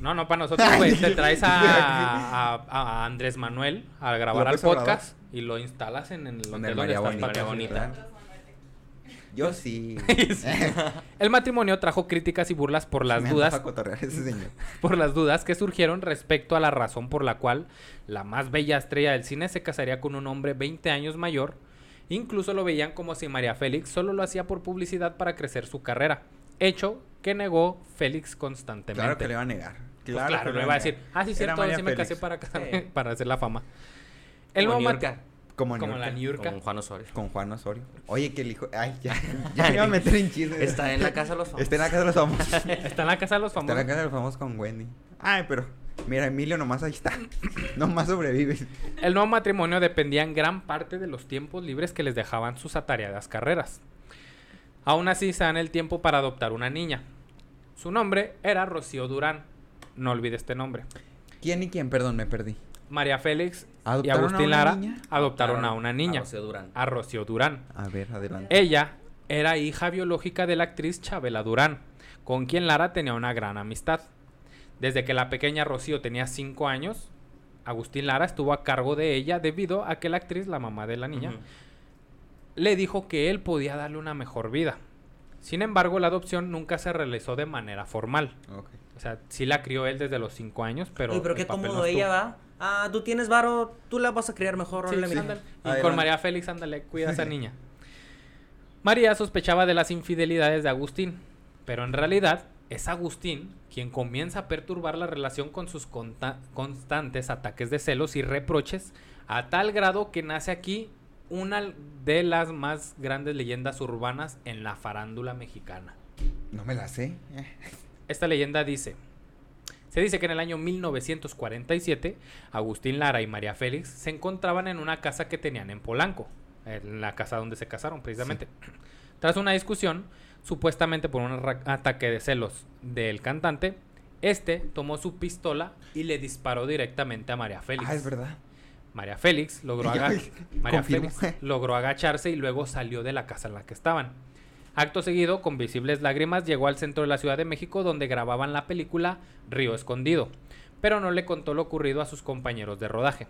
No, no para nosotros, güey. Te traes a, a- a Andrés Manuel a grabar al podcast y lo instalas en el hotel Donde donde María Bonita. María patrocinando. Bonita. Yo sí. El matrimonio trajo críticas y burlas por las Me dudas ese señor. por las dudas que surgieron respecto a la razón por la cual la más bella estrella del cine se casaría con un hombre 20 años mayor. Incluso lo veían como si María Félix solo lo hacía por publicidad para crecer su carrera. Hecho que negó Félix constantemente. Claro que le va a negar. Pues Claro, Claro, que no iba a decir, ah, sí, cierto, sí me casé para casarme, Sí. para hacer la fama. El Como nuevo Niurka, Como, como Niurka, la Niurka. Con Juan Osorio. Con Juan Osorio. Oye, que el hijo. Ay, ya. Ya me iba a meter en chismes. Está en la casa de los famosos. Está en la casa de los famosos. Está en la casa de los Está en famosos. la casa de los famosos con Wendy. Ay, pero. Mira, Emilio nomás ahí está. Nomás sobrevive. El nuevo matrimonio dependía en gran parte de los tiempos libres que les dejaban sus atareadas carreras. Aún así, se dan el tiempo para adoptar una niña. Su nombre era Rocío Durán. No olvide este nombre. ¿Quién y quién? Perdón, me perdí. María Félix y ¿Adoptaron a Agustín Lara niña? adoptaron a una niña, A Rocío Durán. a Rocío Durán. A ver, adelante. Ella era hija biológica de la actriz Chabela Durán, con quien Lara tenía una gran amistad. Desde que la pequeña Rocío tenía 5 años, Agustín Lara estuvo a cargo de ella debido a que la actriz, la mamá de la niña, le dijo que él podía darle una mejor vida. Sin embargo, la adopción nunca se realizó de manera formal. Ok. O sea, sí la crió él desde los cinco años, pero. Oye, pero el qué no cómodo ella va. Ah, tú tienes varo, tú la vas a criar mejor. Sí, sí. Y con María Félix, ándale, cuida a esa niña. María sospechaba de las infidelidades de Agustín, pero en realidad es Agustín quien comienza a perturbar la relación con sus constantes ataques de celos y reproches, a tal grado que nace aquí una de las más grandes leyendas urbanas en la farándula mexicana. No me la sé. Esta leyenda dice, se dice que en el año 1947 Agustín Lara y María Félix se encontraban en una casa que tenían en Polanco, en la casa donde se casaron precisamente. Tras una discusión, supuestamente por un ataque de celos del cantante, este tomó su pistola y le disparó directamente a María Félix. Ah, es verdad. María Félix logró, María. Félix logró agacharse y luego salió de la casa en la que estaban. Acto seguido, con visibles lágrimas, llegó al centro de la Ciudad de México donde grababan la película Río Escondido, pero no le contó lo ocurrido a sus compañeros de rodaje.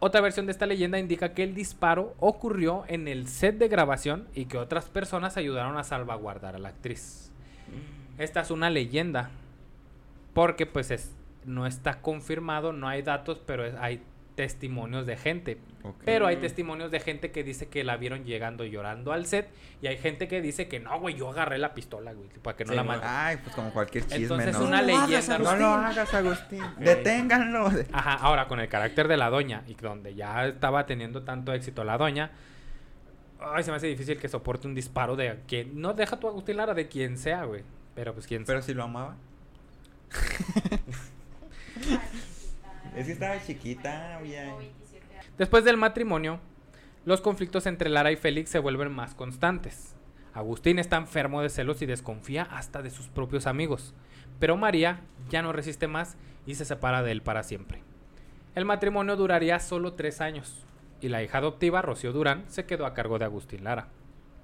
Otra versión de esta leyenda indica que el disparo ocurrió en el set de grabación y que otras personas ayudaron a salvaguardar a la actriz. Esta es una leyenda porque pues es, no está confirmado, no hay datos, pero hay testimonios de gente. Pero hay testimonios de gente que dice que la vieron llegando llorando al set y hay gente que dice que no, güey, yo agarré la pistola, güey, para que no Sí, la maten. Ay, pues como cualquier chisme, Entonces ¿no? una No lo hagas, leyenda. No lo hagas, Agustín. Deténganlo. Ajá, ahora con el carácter de la doña y donde ya estaba teniendo tanto éxito la doña, ay, se me hace difícil que soporte un disparo de quien, no deja tu Agustín Lara de quien sea, güey, pero pues quien Pero si lo amaba. Es que estaba chiquita, oye. Después del matrimonio, los conflictos entre Lara y Félix se vuelven más constantes. Agustín está enfermo de celos y desconfía hasta de sus propios amigos, pero María ya no resiste más y se separa de él para siempre. El matrimonio duraría solo tres años y la hija adoptiva, Rocío Durán, se quedó a cargo de Agustín Lara.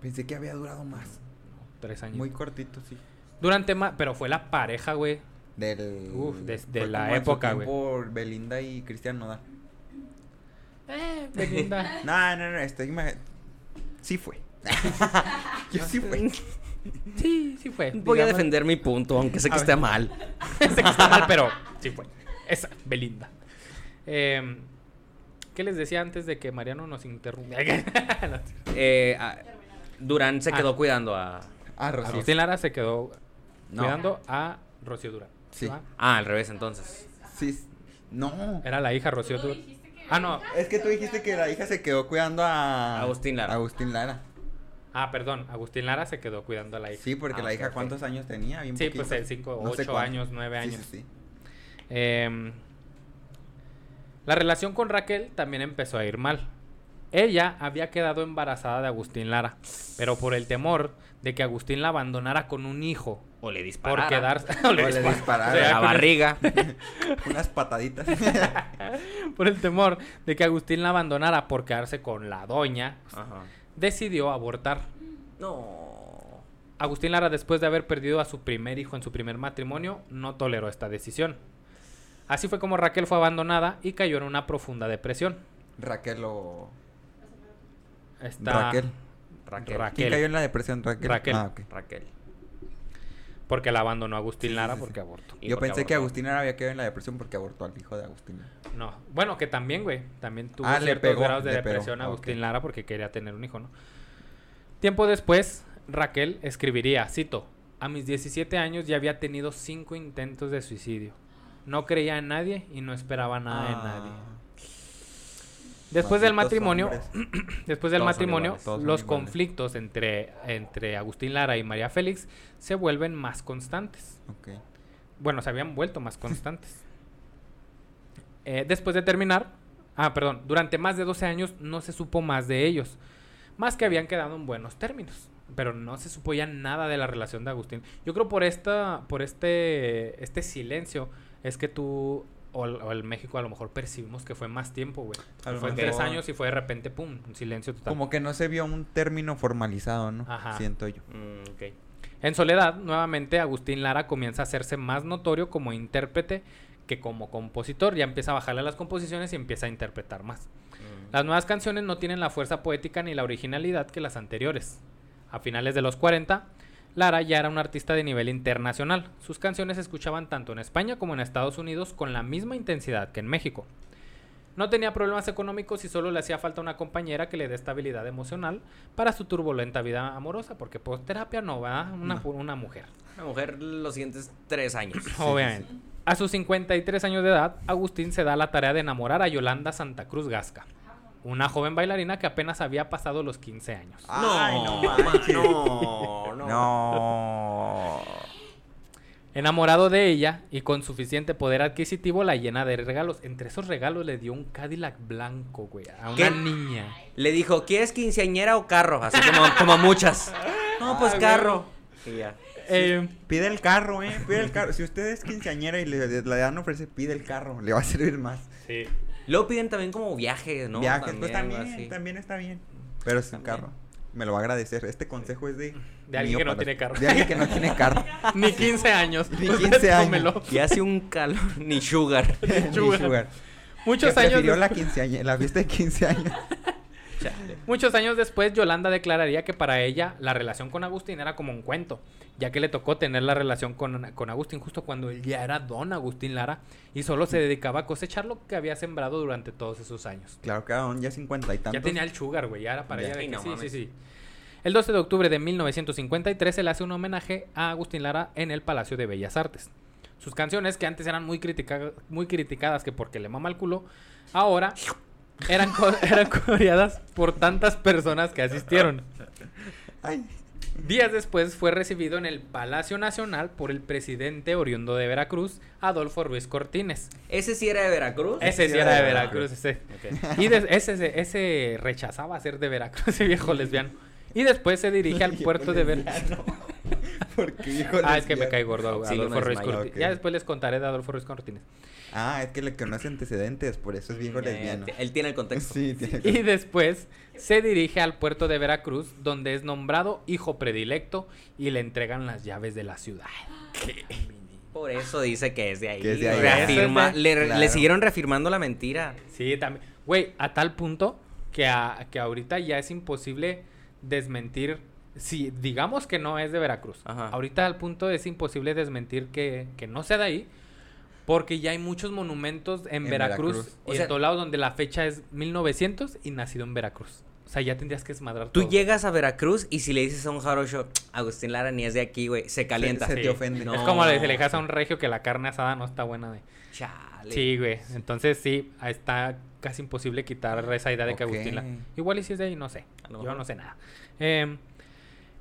Pensé que había durado más. Tres años. Muy cortito, sí. Durante más, pero fue la pareja, güey. Del. Uf, de- la época, güey. tiempo Belinda y Cristian Nodal. Eh, Belinda. No, no, no, estoy. Sí fue. Yo sí fue. sí, sí fue. Voy a defender mi punto, aunque sé que A esté mal. sé que está mal, pero sí fue. Esa, Belinda. Eh, ¿Qué les decía antes de que Mariano nos interrumpiera? Eh, ah, Durán se Ah. quedó cuidando a. Ah, Rocío. Agustín Lara se quedó No. cuidando a Rocío Durán. Sí. ¿va? Ah, al revés entonces. Sí. No. Era la hija Rocío. Ah, no. Es que tú dijiste que la hija se quedó cuidando a. Agustín Lara. Agustín Lara. Ah, perdón. Agustín Lara se quedó cuidando a la hija. Sí, porque Ah, la hija. ¿cuántos años tenía? Bien Sí, pues poquitos. eh, cinco, No sé ocho cuántos. años, nueve Sí, años. sí, sí. Em, la relación con Raquel también empezó a ir mal. Ella había quedado embarazada de Agustín Lara, pero por el temor de que Agustín la abandonara con un hijo O le por disparara. quedarse O le disparara. O sea, La con el- barriga. Unas pataditas. por el temor de que Agustín la abandonara por quedarse con la doña, Ajá. decidió abortar. No. Agustín Lara, después de haber perdido a su primer hijo en su primer matrimonio, no toleró esta decisión. Así fue como Raquel fue abandonada y cayó en una profunda depresión. Raquel o. Esta- Raquel. Raquel. Raquel. ¿Quién cayó en la depresión? Raquel. Raquel. Ah. Raquel. Porque la abandonó Agustín sí, Lara sí, sí. porque abortó. Yo porque pensé que abortó. Agustín Lara había quedado en la depresión porque abortó al hijo de Agustín. No. Bueno, que también, güey. También tuvo Ah, le ciertos pegó, grados de le pegó. depresión Ah, Agustín ok. Lara porque quería tener un hijo, ¿no? Tiempo después, Raquel escribiría, cito, a mis 17 años ya había tenido cinco intentos de suicidio. No creía en nadie y no esperaba nada de nadie. Después del matrimonio, después del Todos matrimonio, iguales, los conflictos entre, entre Agustín Lara y María Félix se vuelven más constantes. Bueno, se habían vuelto más constantes. Eh, después de terminar, ah, perdón, durante más de 12 años no se supo más de ellos, más que habían quedado en buenos términos, pero no se supo ya nada de la relación de Agustín. Yo creo por esta, por este, este silencio es que tú o, el- o el México a lo mejor percibimos que fue más tiempo, güey. Fue mejor. tres años y fue de repente, pum, un silencio total. Como que no se vio un término formalizado, ¿no? Ajá. Siento yo. Mm. En soledad, nuevamente Agustín Lara comienza a hacerse más notorio como intérprete que como compositor. Ya empieza a bajarle a las composiciones y empieza a interpretar más. Las nuevas canciones no tienen la fuerza poética ni la originalidad que las anteriores. A finales de los 40, Lara ya era una artista de nivel internacional. Sus canciones se escuchaban tanto en España como en Estados Unidos con la misma intensidad que en México. No tenía problemas económicos y solo le hacía falta una compañera que le dé estabilidad emocional para su turbulenta vida amorosa, porque pues terapia no va una, No. una mujer. Una mujer los siguientes tres años. Obviamente. A sus 53 años de edad, Agustín se da la tarea de enamorar a Yolanda Santa Cruz Gasca, una joven bailarina que apenas había pasado los 15 años. Ay, no manches. no, no. No. Enamorado de ella y con suficiente poder adquisitivo, la llena de regalos. Entre esos regalos le dio un Cadillac blanco, güey, a una ¿Qué? niña. Le dijo, ¿quieres quinceañera o carro? Así como, como muchas. No, pues Ay, carro. Y ya. Eh, Pide el carro, eh. Pide el carro. Si usted es quinceañera y le, le dan ofrece, pide el carro. Le va a servir más. sí. Luego piden también como viajes, ¿no? Viajes, pues algo también, también está bien. Pero es un También. carro. Me lo va a agradecer. Este consejo es de. De alguien que no para- tiene carro. De alguien que no tiene carro. Ni 15 años. Ni Usted 15 años. Y hace un calor, ni sugar. Ni Sugar. sugar. Muchos Que años, la, después, quinceañera- la fiesta de 15 años. Chale. muchos años después, Yolanda declararía que para ella la relación con Agustín era como un cuento, ya que le tocó tener la relación con, con Agustín justo cuando él ya era don Agustín Lara y solo se dedicaba a cosechar lo que había sembrado durante todos esos años. Claro que aún ya 50 y tantos. Ya tenía el sugar, güey, ya era para Ya. ella de no sí, mames. sí, sí. El 12 de octubre de 1953 se le hace un homenaje a Agustín Lara en el Palacio de Bellas Artes. Sus canciones, que antes eran muy, critica- muy criticadas que porque le mama el culo, ahora eran, co- eran coreadas por tantas personas que asistieron. Ay. Días después fue recibido en el Palacio Nacional por el presidente oriundo de Veracruz, Adolfo Ruiz Cortines. ¿Ese sí era de Veracruz? Ese sí era de Veracruz, ese. Y de- ese, ese rechazaba ser de Veracruz, ese viejo lesbiano. Y después se dirige al puerto de Veracruz. Porque hijo Ah, es que me cae gordo Sí, Adolfo me Ruiz. Cortines. Ya después les contaré de Adolfo Ruiz Cortines. Ah, es que le conoce antecedentes, por eso es viejo lesbiano. Él tiene el contexto. Sí, tiene Y después se dirige al puerto de Veracruz, donde es nombrado hijo predilecto y le entregan las llaves de la ciudad. Por eso dice que es de ahí. Es de ahí. Reafirma- Eso es le, Claro. le siguieron reafirmando la mentira. Sí, también. Güey, a tal punto que, a- que ahorita ya es imposible desmentir. Si digamos que no es de Veracruz, Ajá. ahorita al punto es imposible desmentir que, que no sea de ahí, porque ya hay muchos monumentos en, En Veracruz, Veracruz. y O en todos lados donde la fecha es 1900 y nacido en Veracruz. O sea, ya tendrías que desmadrar Tú todo. llegas a Veracruz y si le dices a un jarocho, Agustín Lara ni es de aquí, güey, se calienta. Se- se Sí. te ofende. No. Es como le, se le dejas a un regio que la carne asada no está buena de... Chale. Sí, güey. Entonces sí, ahí está casi imposible quitar esa idea de que. Agustín la... Igual y si es de ahí, no sé. Yo no sé nada. Eh,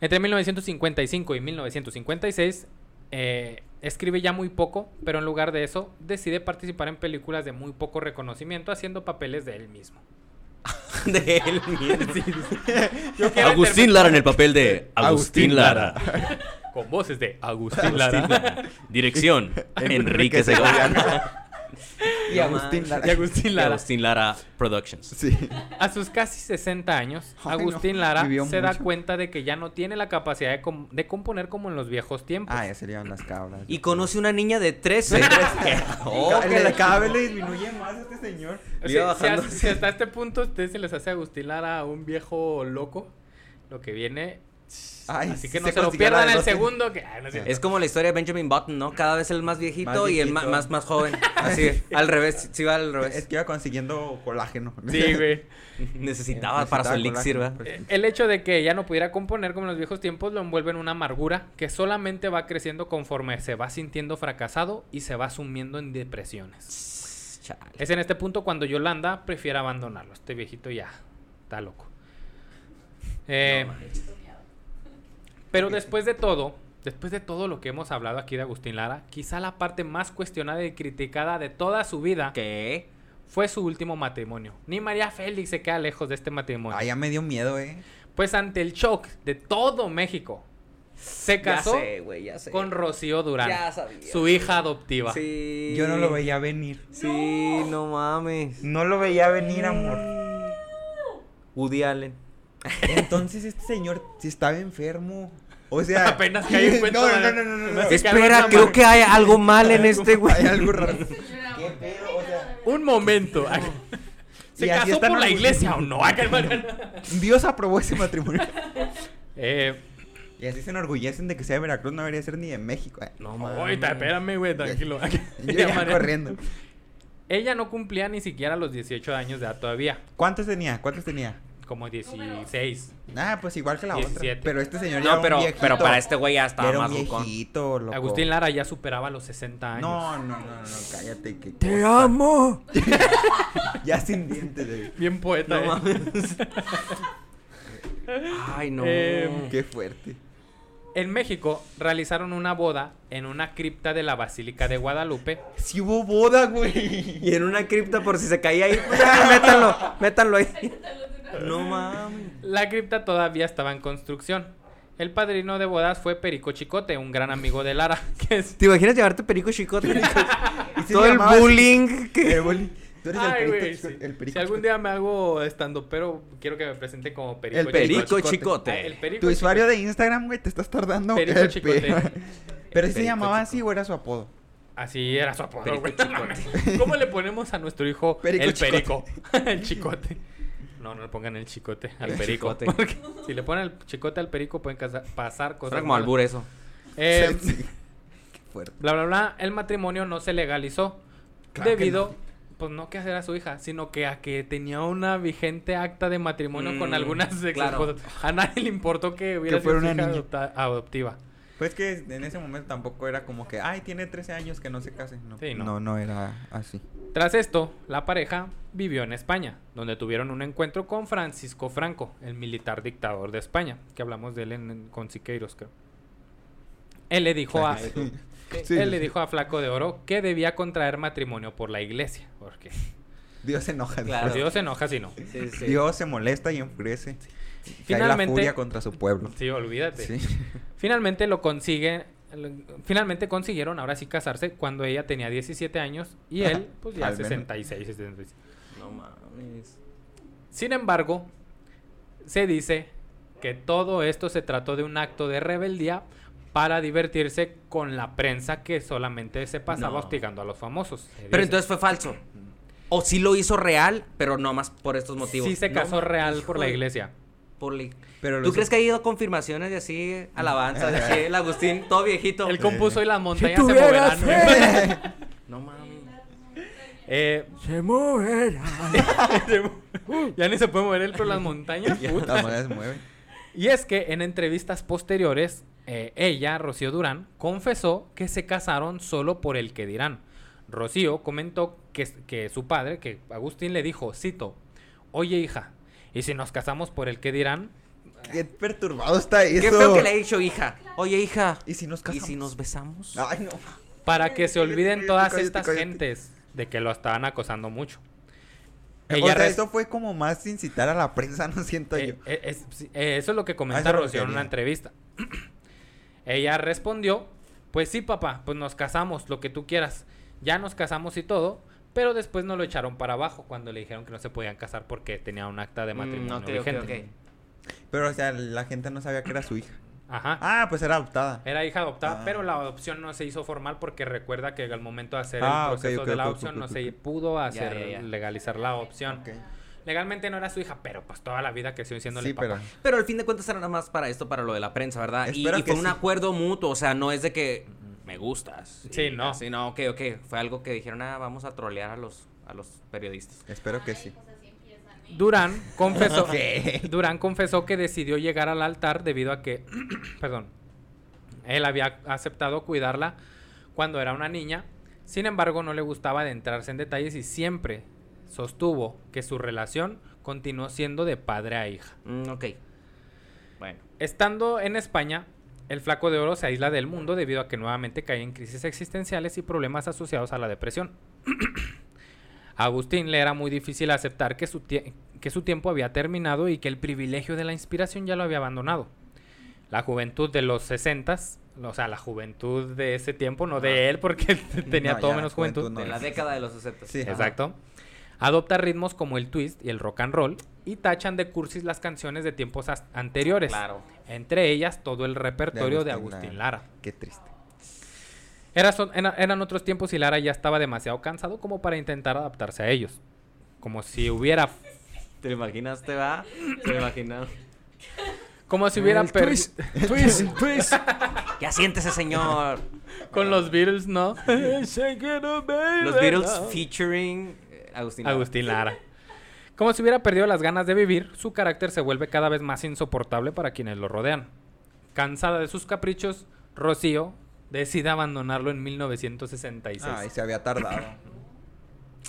entre 1955 y 1956 eh, escribe ya muy poco, pero en lugar de eso decide participar en películas de muy poco reconocimiento haciendo papeles de él mismo. de él mismo. Agustín Lara en el papel de Agustín Agustín Lara. Con voces de Agustín Lara. Dirección, Enrique Enrique Segovia. Y Agustín Lara. y Agustín Y Lara. Agustín Lara Productions. Sí. A sus casi 60 años, Ay, no, Agustín Lara vivió se da cuenta de que ya no tiene la capacidad de, com- de componer como en los viejos tiempos. Ah, ya serían las cabras. Y conoce una niña de 13. Oh, que cada vez le disminuye más a este señor. O sea, si, bajando. a- si hasta este punto a ustedes se les hace Agustín Lara un viejo loco, lo que viene. Ay, así que no se se, lo pierdan el segundo. Que, no es. Es como la historia de Benjamin Button, ¿no? Cada vez el más viejito Más y el más, más joven. Así, al revés, sí va al Es revés. que iba consiguiendo colágeno. Sí, güey. Necesitaba para su elixir, ¿va? pues. Eh, El hecho de que ya no pudiera componer como en los viejos tiempos lo envuelve en una amargura que solamente va creciendo conforme se va sintiendo fracasado y se va sumiendo en depresiones. Chale. Es en este punto cuando Yolanda prefiere abandonarlo. Este viejito ya está loco. Eh, pero después de todo, después de todo lo que hemos hablado aquí de Agustín Lara, quizá la parte más cuestionada y criticada de toda su vida ¿Qué? fue su último matrimonio. Ni María Félix se queda lejos de este matrimonio. Ah, ya me dio miedo, eh. Pues ante el shock de todo México, se casó Ya sé, güey, ya sé. con Rocío Durán, Ya sabía. su hija adoptiva. Sí. Yo no lo veía venir. Sí, no mames. No lo veía venir, amor. Woody Allen. Entonces este señor si estaba enfermo. O sea, Apenas caí en cuenta No, no, no, no, no, Espera, creo mal. que hay algo mal en este güey. Hay algo raro. Señora, ¿Qué pedo? O sea, Un momento. ¿Se casó están por la iglesia o no? Dios aprobó ese matrimonio. Eh, y así se enorgullecen de que sea de Veracruz, no debería ser ni de México. eh. No ahorita, espérame, güey, tranquilo. Yo Ya, corriendo. Ella no cumplía ni siquiera los 18 años de edad todavía. ¿Cuántos tenía? ¿Cuántos tenía? Como 16. Ah, pues igual que la 17. otra. Pero este señor ya era No, un pero, viejito. pero para este güey ya estaba era más un viejito, loco. Agustín Lara ya superaba los 60 años. No, no, no, no, no, cállate. Que ¡Te amo! Ya sin dientes, güey. Bien poeta, No eh. mames. Ay, no. Em, Qué fuerte. En México realizaron una boda en una cripta de la Basílica de Guadalupe. Si hubo boda, güey. Y en una cripta por si se caía ahí. ya, métanlo, métanlo ahí. No mames. La cripta todavía estaba en construcción. El padrino de bodas fue Perico Chicote, un gran amigo de Lara, que es... ¿Te imaginas llevarte perico chicote? Y Todo el bullying que- El bullying. Tú eres Ay, el perico, güey, chico- sí. el perico Si algún día me hago estando, pero quiero que me presente como Perico El perico Chicote. Perico chicote. Ah, el chicote. Perico Tu usuario de Instagram, güey, te estás tardando. Perico el Chicote. pe- Pero si se llamaba así o era su apodo. Así era su apodo, güey. ¿Cómo le ponemos a nuestro hijo Perico el Chicote. perico? el chicote. No, no le pongan el chicote al El perico. chicote. porque si le ponen el chicote al perico pueden pasar cosas Suena como albur eso. Eh, Sí. Qué fuerte. bla, bla, bla. El matrimonio no se legalizó Claro debido, pues no que era su hija, sino que a que tenía una vigente acta de matrimonio con Mm, algunas claro. A nadie le importó que hubiera sido una hija adoptiva. Pues que en ese momento tampoco era como que, ay, tiene 13 años que no se case. No, Sí, no. no. no, era así. Tras esto, la pareja vivió en España, donde tuvieron un encuentro con Francisco Franco, el militar dictador de España, que hablamos de él en, en- con Siqueiros, creo. Él le dijo a, Sí, él sí, le dijo a Flaco de Oro que debía contraer matrimonio por la iglesia, porque Dios se enoja. Claro. Dios se enoja si no. Sí, sí. Dios se molesta y enfurece. Cae la Finalmente- furia contra su pueblo. Sí, olvídate. Sí. Finalmente lo consigue, lo- finalmente consiguieron ahora sí casarse cuando ella tenía 17 años y él pues ya Al menos. 66, 66. No mames. Sin embargo, se dice que todo esto se trató de un acto de rebeldía para divertirse con la prensa que solamente se pasaba No. hostigando a los famosos. Pero entonces fue falso. O sí lo hizo real, pero no más por estos motivos. sí se casó real por la de- iglesia. Por la- Pero ¿Tú crees que ha ido confirmaciones de así, alabanzas, de así, el Agustín, todo viejito? Él compuso y las montañas Si se moverán. fe, No mames. Eh, se moverá. ya ni se puede mover él por las montañas. Puta. las se mueven. Y es que en entrevistas posteriores, eh, ella, Rocío Durán, confesó que se casaron solo por el que dirán. Rocío comentó que, que su padre, que Agustín le dijo, cito, oye hija, ¿y si nos casamos por el que dirán? Qué perturbado está eso. Qué feo que le he dicho, hija. Oye, hija. ¿Y si nos ¿Y casamos? si nos besamos? Ay, no. Para que se olviden todas cállate, estas cállate. gentes de que lo estaban acosando mucho. o Ella sea, eso fue como más incitar a la prensa, no siento Eh, yo. eh, es- eh, eso es lo que A comenta Rocío en una entrevista. Ella respondió, pues sí, papá, pues nos casamos, lo que tú quieras. Ya nos casamos y todo, pero después nos lo echaron para abajo cuando le dijeron que no se podían casar porque tenía un acta de Mm, matrimonio ok, ok, vigente. Pero, o sea, la gente no sabía que era su hija. Ajá. Ah, pues era adoptada. Era hija adoptada, Ah. pero la adopción no se hizo formal porque recuerda que al momento de hacer Ah, el proceso de la adopción no se pudo hacer legalizar la adopción. Legalmente no era su hija, pero pues toda la vida creció diciéndole Sí, papá. pero... Pero al fin de cuentas era nada más para esto, para lo de la prensa, ¿verdad? Y, Espero y que fue un sí. acuerdo mutuo, o sea, no es de que me gustas. Sí, y no. así, no, ok, ok. Fue algo que dijeron, ah, vamos a trolear a los, a los periodistas. Espero que sí. Durán confesó. Durán confesó que decidió llegar al altar debido a que, perdón, él había aceptado cuidarla cuando era una niña. Sin embargo, no le gustaba adentrarse en detalles y siempre sostuvo que su relación continuó siendo de padre a hija. Mm, ok. Bueno. Estando en España, el flaco de oro se aísla del mundo debido a que nuevamente cae en crisis existenciales y problemas asociados a la depresión. A Agustín le era muy difícil aceptar que su, que su tiempo había terminado y que el privilegio de la inspiración ya lo había abandonado. La juventud de los 60, o sea, la juventud de ese tiempo, no de él, porque tenía No, todo ya, menos juventud. juventud no. De la década de los 60. Sí. Exacto. Adopta ritmos como el twist y el rock and roll y tachan de cursis las canciones de tiempos anteriores. Claro. Entre ellas todo el repertorio de Agustín Agustín Lara. Lara. Qué triste. Era son- era- eran otros tiempos y Lara ya estaba demasiado cansado como para intentar adaptarse a ellos. como si hubiera ¿Te lo imaginas, te va? ¿Te lo imaginas? como si hubiera El per- twist, twist, twist. Ya siéntese, señor. con los Beatles, ¿no? Los Beatles featuring Agustín. Lara. Agustín Lara. Como si hubiera perdido las ganas de vivir, su carácter se vuelve cada vez más insoportable para quienes lo rodean. Cansada de sus caprichos, Rocío decide abandonarlo en 1966. Ay, se había tardado.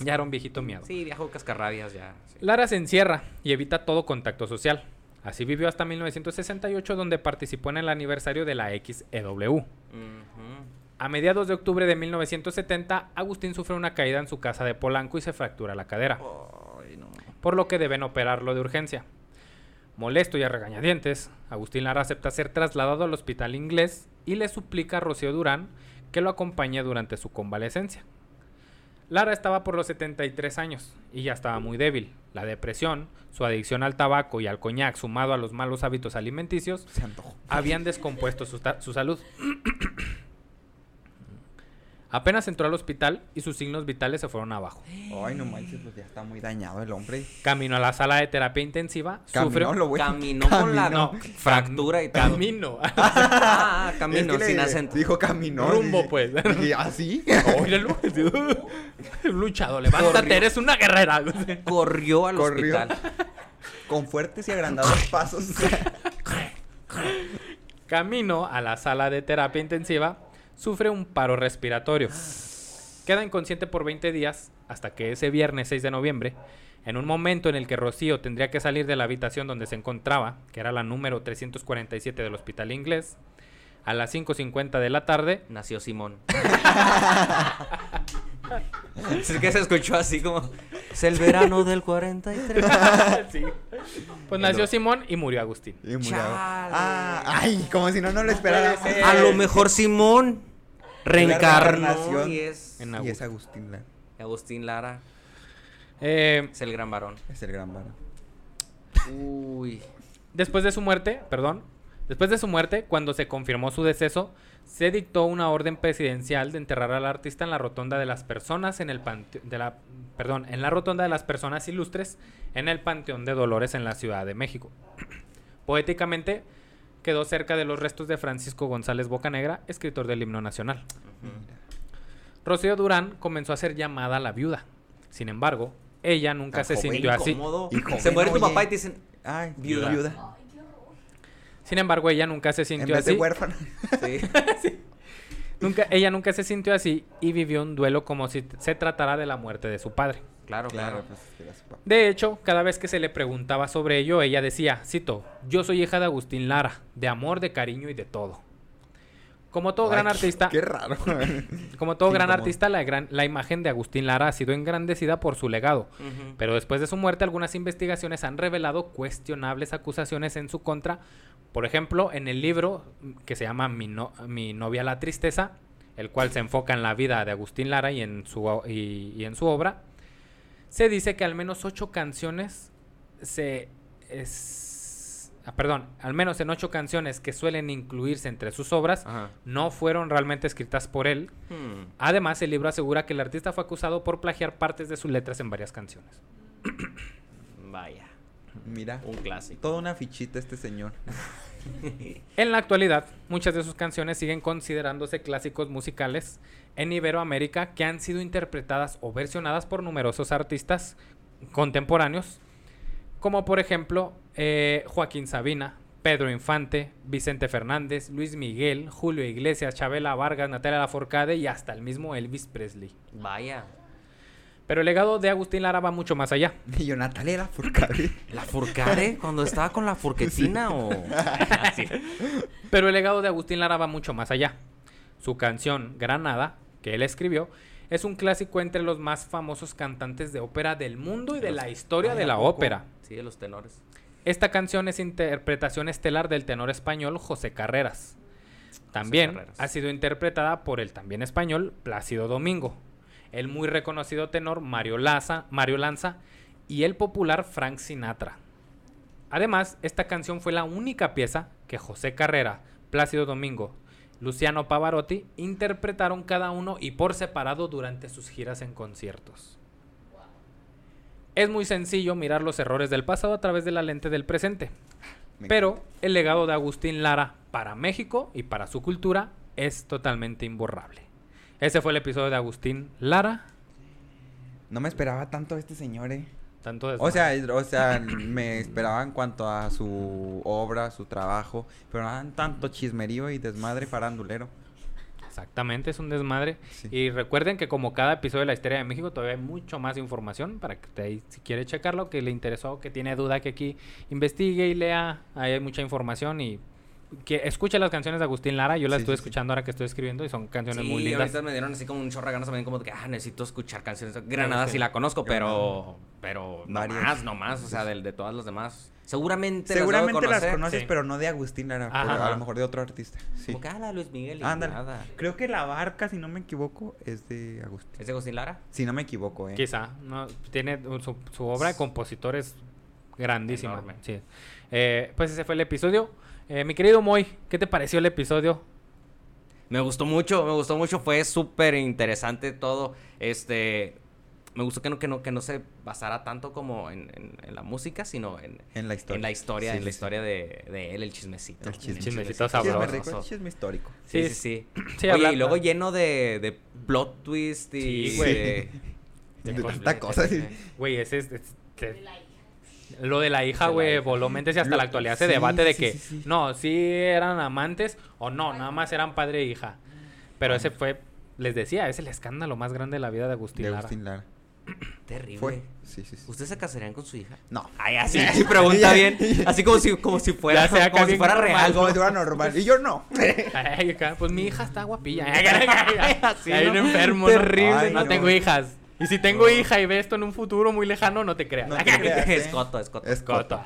Ya era un viejito miedo. Sí, viajo cascarrabias ya. sí. Lara se encierra y evita todo contacto social. Así vivió hasta 1968, donde participó en el aniversario de la XEW. Ujú. A mediados de octubre de 1970, Agustín sufre una caída en su casa de Polanco y se fractura la cadera, por lo que deben operarlo de urgencia. Molesto y a regañadientes, Agustín Lara acepta ser trasladado al hospital inglés y le suplica a Rocío Durán que lo acompañe durante su convalecencia. Lara estaba por los 73 años y ya estaba muy débil. La depresión, su adicción al tabaco y al coñac sumado a los malos hábitos alimenticios Se habían descompuesto su salud. Apenas entró al hospital y sus signos vitales se fueron abajo. Ay, no manches, pues ya está muy dañado el hombre. Camino a la sala de terapia intensiva, Caminó sufrió lo bueno. Caminó con la Caminó. fractura y todo. camino. Ah, Es camino, que le sin acento. Dijo caminó. Rumbo, dije- pues. Dije, ¿ah, sí? Órale, luchado, levántate, Corrió. eres una guerrera. Corrió al Corrió. hospital. Con fuertes y agrandados pasos. Camino a la sala de terapia intensiva, sufre un paro respiratorio. Queda inconsciente por 20 días hasta que ese viernes 6 de noviembre, en un momento en el que Rocío tendría que salir de la habitación donde se encontraba, que era la número 347 del hospital inglés, a las 5.50 de la tarde, Nació Simón. es que se escuchó así como... Es el verano del 43. Sí. Pues nació Simón y murió Agustín. Y murió. Chale. Ah, ay, como si no, no lo ser. A lo mejor Simón reencarnó reencarnación. y es... En Y Agustín. es Agustín Lara. Agustín Lara Eh, es el gran varón. Es el gran varón. Uy. Después de su muerte, perdón, después de su muerte, cuando se confirmó su deceso, se dictó una orden presidencial de enterrar al artista en la rotonda de las personas en el de la perdón, en la rotonda de las personas ilustres en el Panteón de Dolores en la Ciudad de México. Poéticamente quedó cerca de los restos de Francisco González Bocanegra, escritor del himno nacional. Rocío Durán comenzó a ser llamada la viuda. Sin embargo, ella nunca Tan se joven, sintió así. Joven, Se muere tu papá y te dicen... Ay, Viuda. viuda. Sin embargo, ella nunca se En sintió vez de así. huérfano. Sí. Nunca, ella nunca se sintió así y vivió un duelo como si se tratara de la muerte de su padre. Claro, Claro, claro. pues. De hecho, cada vez que se le preguntaba sobre ello, ella decía, cito, yo soy hija de Agustín Lara, de amor, de cariño y de todo. Como todo gran artista, Qué raro. como todo gran artista, la, gran- la imagen de Agustín Lara ha sido engrandecida por su legado. Pero después de su muerte, algunas investigaciones han revelado cuestionables acusaciones en su contra. Por ejemplo, en el libro que se llama Mi, no- Mi novia la tristeza, el cual se enfoca en la vida de Agustín Lara y en su, y, y en su obra, se dice que al menos ocho canciones se... es- ah, perdón, al menos en ocho canciones que suelen incluirse entre sus obras, Ajá. no fueron realmente escritas por él. Hmm. Además, el libro asegura que el artista fue acusado por plagiar partes de sus letras en varias canciones. Vaya. Mira. Un clásico. Toda una fichita este señor. En la actualidad, muchas de sus canciones siguen considerándose clásicos musicales en Iberoamérica que han sido interpretadas o versionadas por numerosos artistas contemporáneos, como por ejemplo eh, Joaquín Sabina, Pedro Infante, Vicente Fernández, Luis Miguel, Julio Iglesias, Chabela Vargas, Natalia Lafourcade y hasta el mismo Elvis Presley. Vaya. Pero el legado de Agustín Lara va mucho más allá. Y yo, Natalia era Furcade. ¿La Furcare? Cuando estaba con la Furquetina o...? Pero el legado de Agustín Lara va mucho más allá. Su canción Granada, que él escribió, es un clásico entre los más famosos cantantes de ópera del mundo y de la historia Ay, de ¿a la poco? ópera. Sí, de los tenores. Esta canción es interpretación estelar del tenor español José Carreras. También Carreras. ha sido interpretada por el también español Plácido Domingo, el muy reconocido tenor Mario, Laza, Mario Lanza y el popular Frank Sinatra. Además, esta canción fue la única pieza que José Carrera, Plácido Domingo, Luciano Pavarotti interpretaron cada uno y por separado durante sus giras en conciertos. Es muy sencillo mirar los errores del pasado a través de la lente del presente. Pero el legado de Agustín Lara para México y para su cultura es totalmente imborrable. Ese fue el episodio de Agustín Lara. No me esperaba tanto este señor, eh. Tanto de O sea, o sea, me esperaba en cuanto a su obra, su trabajo, pero no dan tanto chismerío y desmadre farandulero. Exactamente, es un desmadre. Sí. Y recuerden que como cada episodio de la historia de México, todavía hay mucho más información para que ahí, si quiere checarlo, que le interesó, que tiene duda, que aquí investigue y lea. Ahí hay mucha información y que escuche las canciones de Agustín Lara. Yo las Sí, estuve sí, sí. escuchando ahora que estoy escribiendo y son canciones muy lindas. ahorita me dieron así como un chorro de ganas también como de que, ah, necesito escuchar canciones. Granada sí. sí la conozco, pero, pero Varias. más, no más, o sea, de, de todas las demás. Seguramente, Seguramente las, las conoces, Sí. pero no de Agustín Lara, a lo mejor de otro artista. Sí. Como que, ah, la Luis Miguel y Ándale. nada. Creo que La Barca, si no me equivoco, es de Agustín. ¿Es de Agustín Lara? Si no me equivoco, eh. Quizá. No, tiene su, su obra de compositores grandísima. Enorme. Sí. Eh, pues ese fue el episodio. Eh, mi querido Moy, ¿qué te pareció el episodio? Me gustó mucho, me gustó mucho, fue súper interesante todo. Este, me gustó que no, que no, que no se basara tanto como en, en- en la música, sino en, En la historia. en la historia, Sí, en la sí, sí. historia de, de él, el chismecito. El chisme. Chismecito Chisme sabroso. rico, chisme histórico. Sí, Sí, sí, sí. sí, Oye, habla- y luego lleno de, de plot twist y... Sí, güey. de- De De tanta cosa. Güey, ese es... es- de que- la hija. Lo de la hija, De güey, y hasta Lo- la actualidad se debate de sí, que sí, sí. no, sí eran amantes o no, nada más eran padre e hija. Pero ese fue, les decía, es el escándalo más grande de la vida de Agustín De Lara. Agustín Lara. Terrible. Fue. Sí, sí, sí. ¿Ustedes se casarían con su hija? No. Ay, así, sí, pregunta bien. Así como si, como si fuera, sea como si fuera normal, real. Como si fuera normal. Y yo no. Ay, pues mi hija está guapilla. Así, Hay un enfermo. Terrible. Ay, no, no. tengo hijas. Y si tengo hija y ve esto en un futuro muy lejano, no te creas. No te creas, es ¿eh? coto, es coto. Es Coto. coto.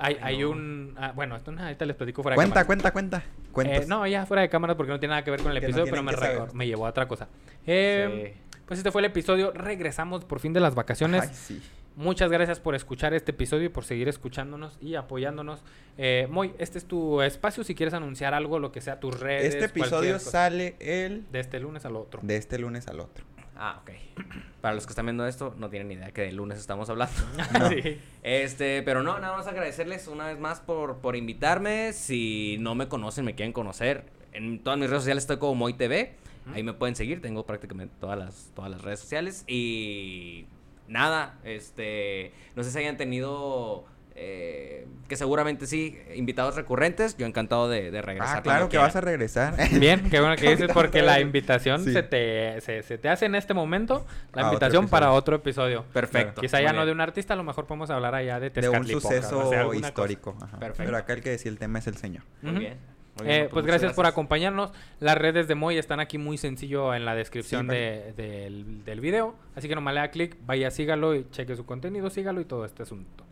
Hay, Ay, hay no. un... ah, bueno, esto no, ahorita les platico fuera de Cuenta, cámara. cuenta, cuenta. Cuentos. Eh, no, ya fuera de cámara porque no tiene nada que ver con el Que no episodio, pero me, saber. llevó a otra cosa. Eh, Pues este fue el episodio. Regresamos por fin de las vacaciones. Ay, sí. Muchas gracias por escuchar este episodio y por seguir escuchándonos y apoyándonos. Eh, Moy, este es tu espacio. Si quieres anunciar algo, lo que sea, tus redes. Este episodio sale el De este lunes al otro. de este lunes al otro. Ah, ok. Para los que están viendo esto, no tienen ni idea que de lunes estamos hablando. No. Sí. Este, pero no, nada más agradecerles una vez más por, por invitarme. Si no me conocen, me quieren conocer. En todas mis redes sociales estoy como Moy TV. Ahí me pueden seguir. Tengo prácticamente todas las, todas las redes sociales. Y nada, este, no sé si hayan tenido, eh, que seguramente sí, invitados recurrentes. Yo encantado de, de regresar. Ah, claro que vas a regresar. Bien, qué bueno que dices porque la invitación Sí. se, te, se, se te hace en este momento. La A otro invitación para otro episodio. Perfecto. Quizá muy ya no de un artista, a lo mejor podemos hablar allá de de un suceso cosa. histórico. ajá. Perfecto. Pero acá el que decía el tema es el señor. Muy bien. muy bien, Eh, pues gracias, por acompañarnos. Las redes de Moy están aquí muy sencillo en la descripción Sí, de- del, del video. Así que nomás le da clic, vaya, sígalo y cheque su contenido, sígalo y todo este asunto.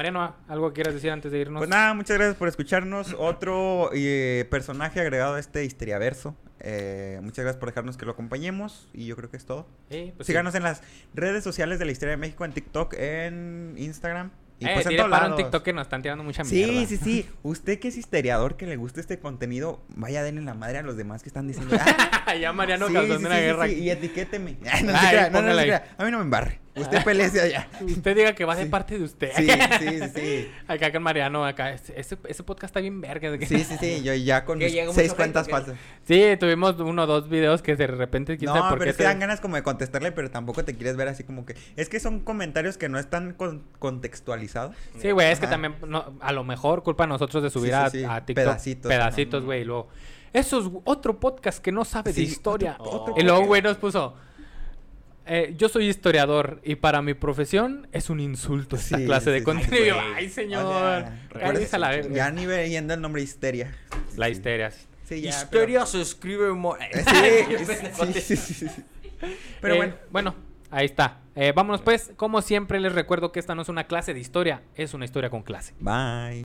Mariano, ¿algo que quieras decir antes de irnos? Pues nada, muchas gracias por escucharnos. Otro eh, personaje agregado a este histeriaverso. Eh, muchas gracias por dejarnos que lo acompañemos. Y yo creo que es todo. Eh, pues sí. Síganos en las redes sociales de la Historia de México, en TikTok, en Instagram. Y Eh, pues en todos lados. TikTok que nos están tirando mucha Sí, mierda. sí, sí. Usted que es histeriador, que le gusta este contenido, vaya denle la madre a los demás que están diciendo. "Ah, ya Mariano sí, causando sí, una sí, sí, guerra. sí, aquí. Y etiquéteme. Ay, no, se Ay, crea, no, no, no crea. A mí no me embarre. Usted pelece allá. Usted diga que va de Sí. parte de usted. Sí, sí, sí. Acá con Mariano, acá. Ese, ese- podcast está bien verga. que- Sí, sí, sí. Yo ya con Que mis seis cuentas ¿o qué? falsas. Sí, tuvimos uno o dos videos que de repente No, por pero qué es que se- dan ganas como de contestarle, pero tampoco te quieres ver así como que... Es que son comentarios que no están con- contextualizados. Sí, güey, es que también no, a lo mejor culpa a nosotros de subir Sí, a, sí, sí. a TikTok Pedacitos, pedacitos, güey, y luego eso es otro podcast que no sabe de historia. otro- otro y luego güey nos puso eh, yo soy historiador y para mi profesión es un insulto esta Sí, clase de sí, contenido. Ay, señor, sea, cállese a la verga. Ya ni leyendo el nombre histeria. La Sí. histeria. sí. Ya. Histeria se escribe mo- pero- Sí, sí, sí, sí, sí, sí. Pero Eh, bueno. bueno, ahí está. Eh, vámonos pues. Como siempre les recuerdo que esta no es una clase de historia, es una historia con clase. Bye.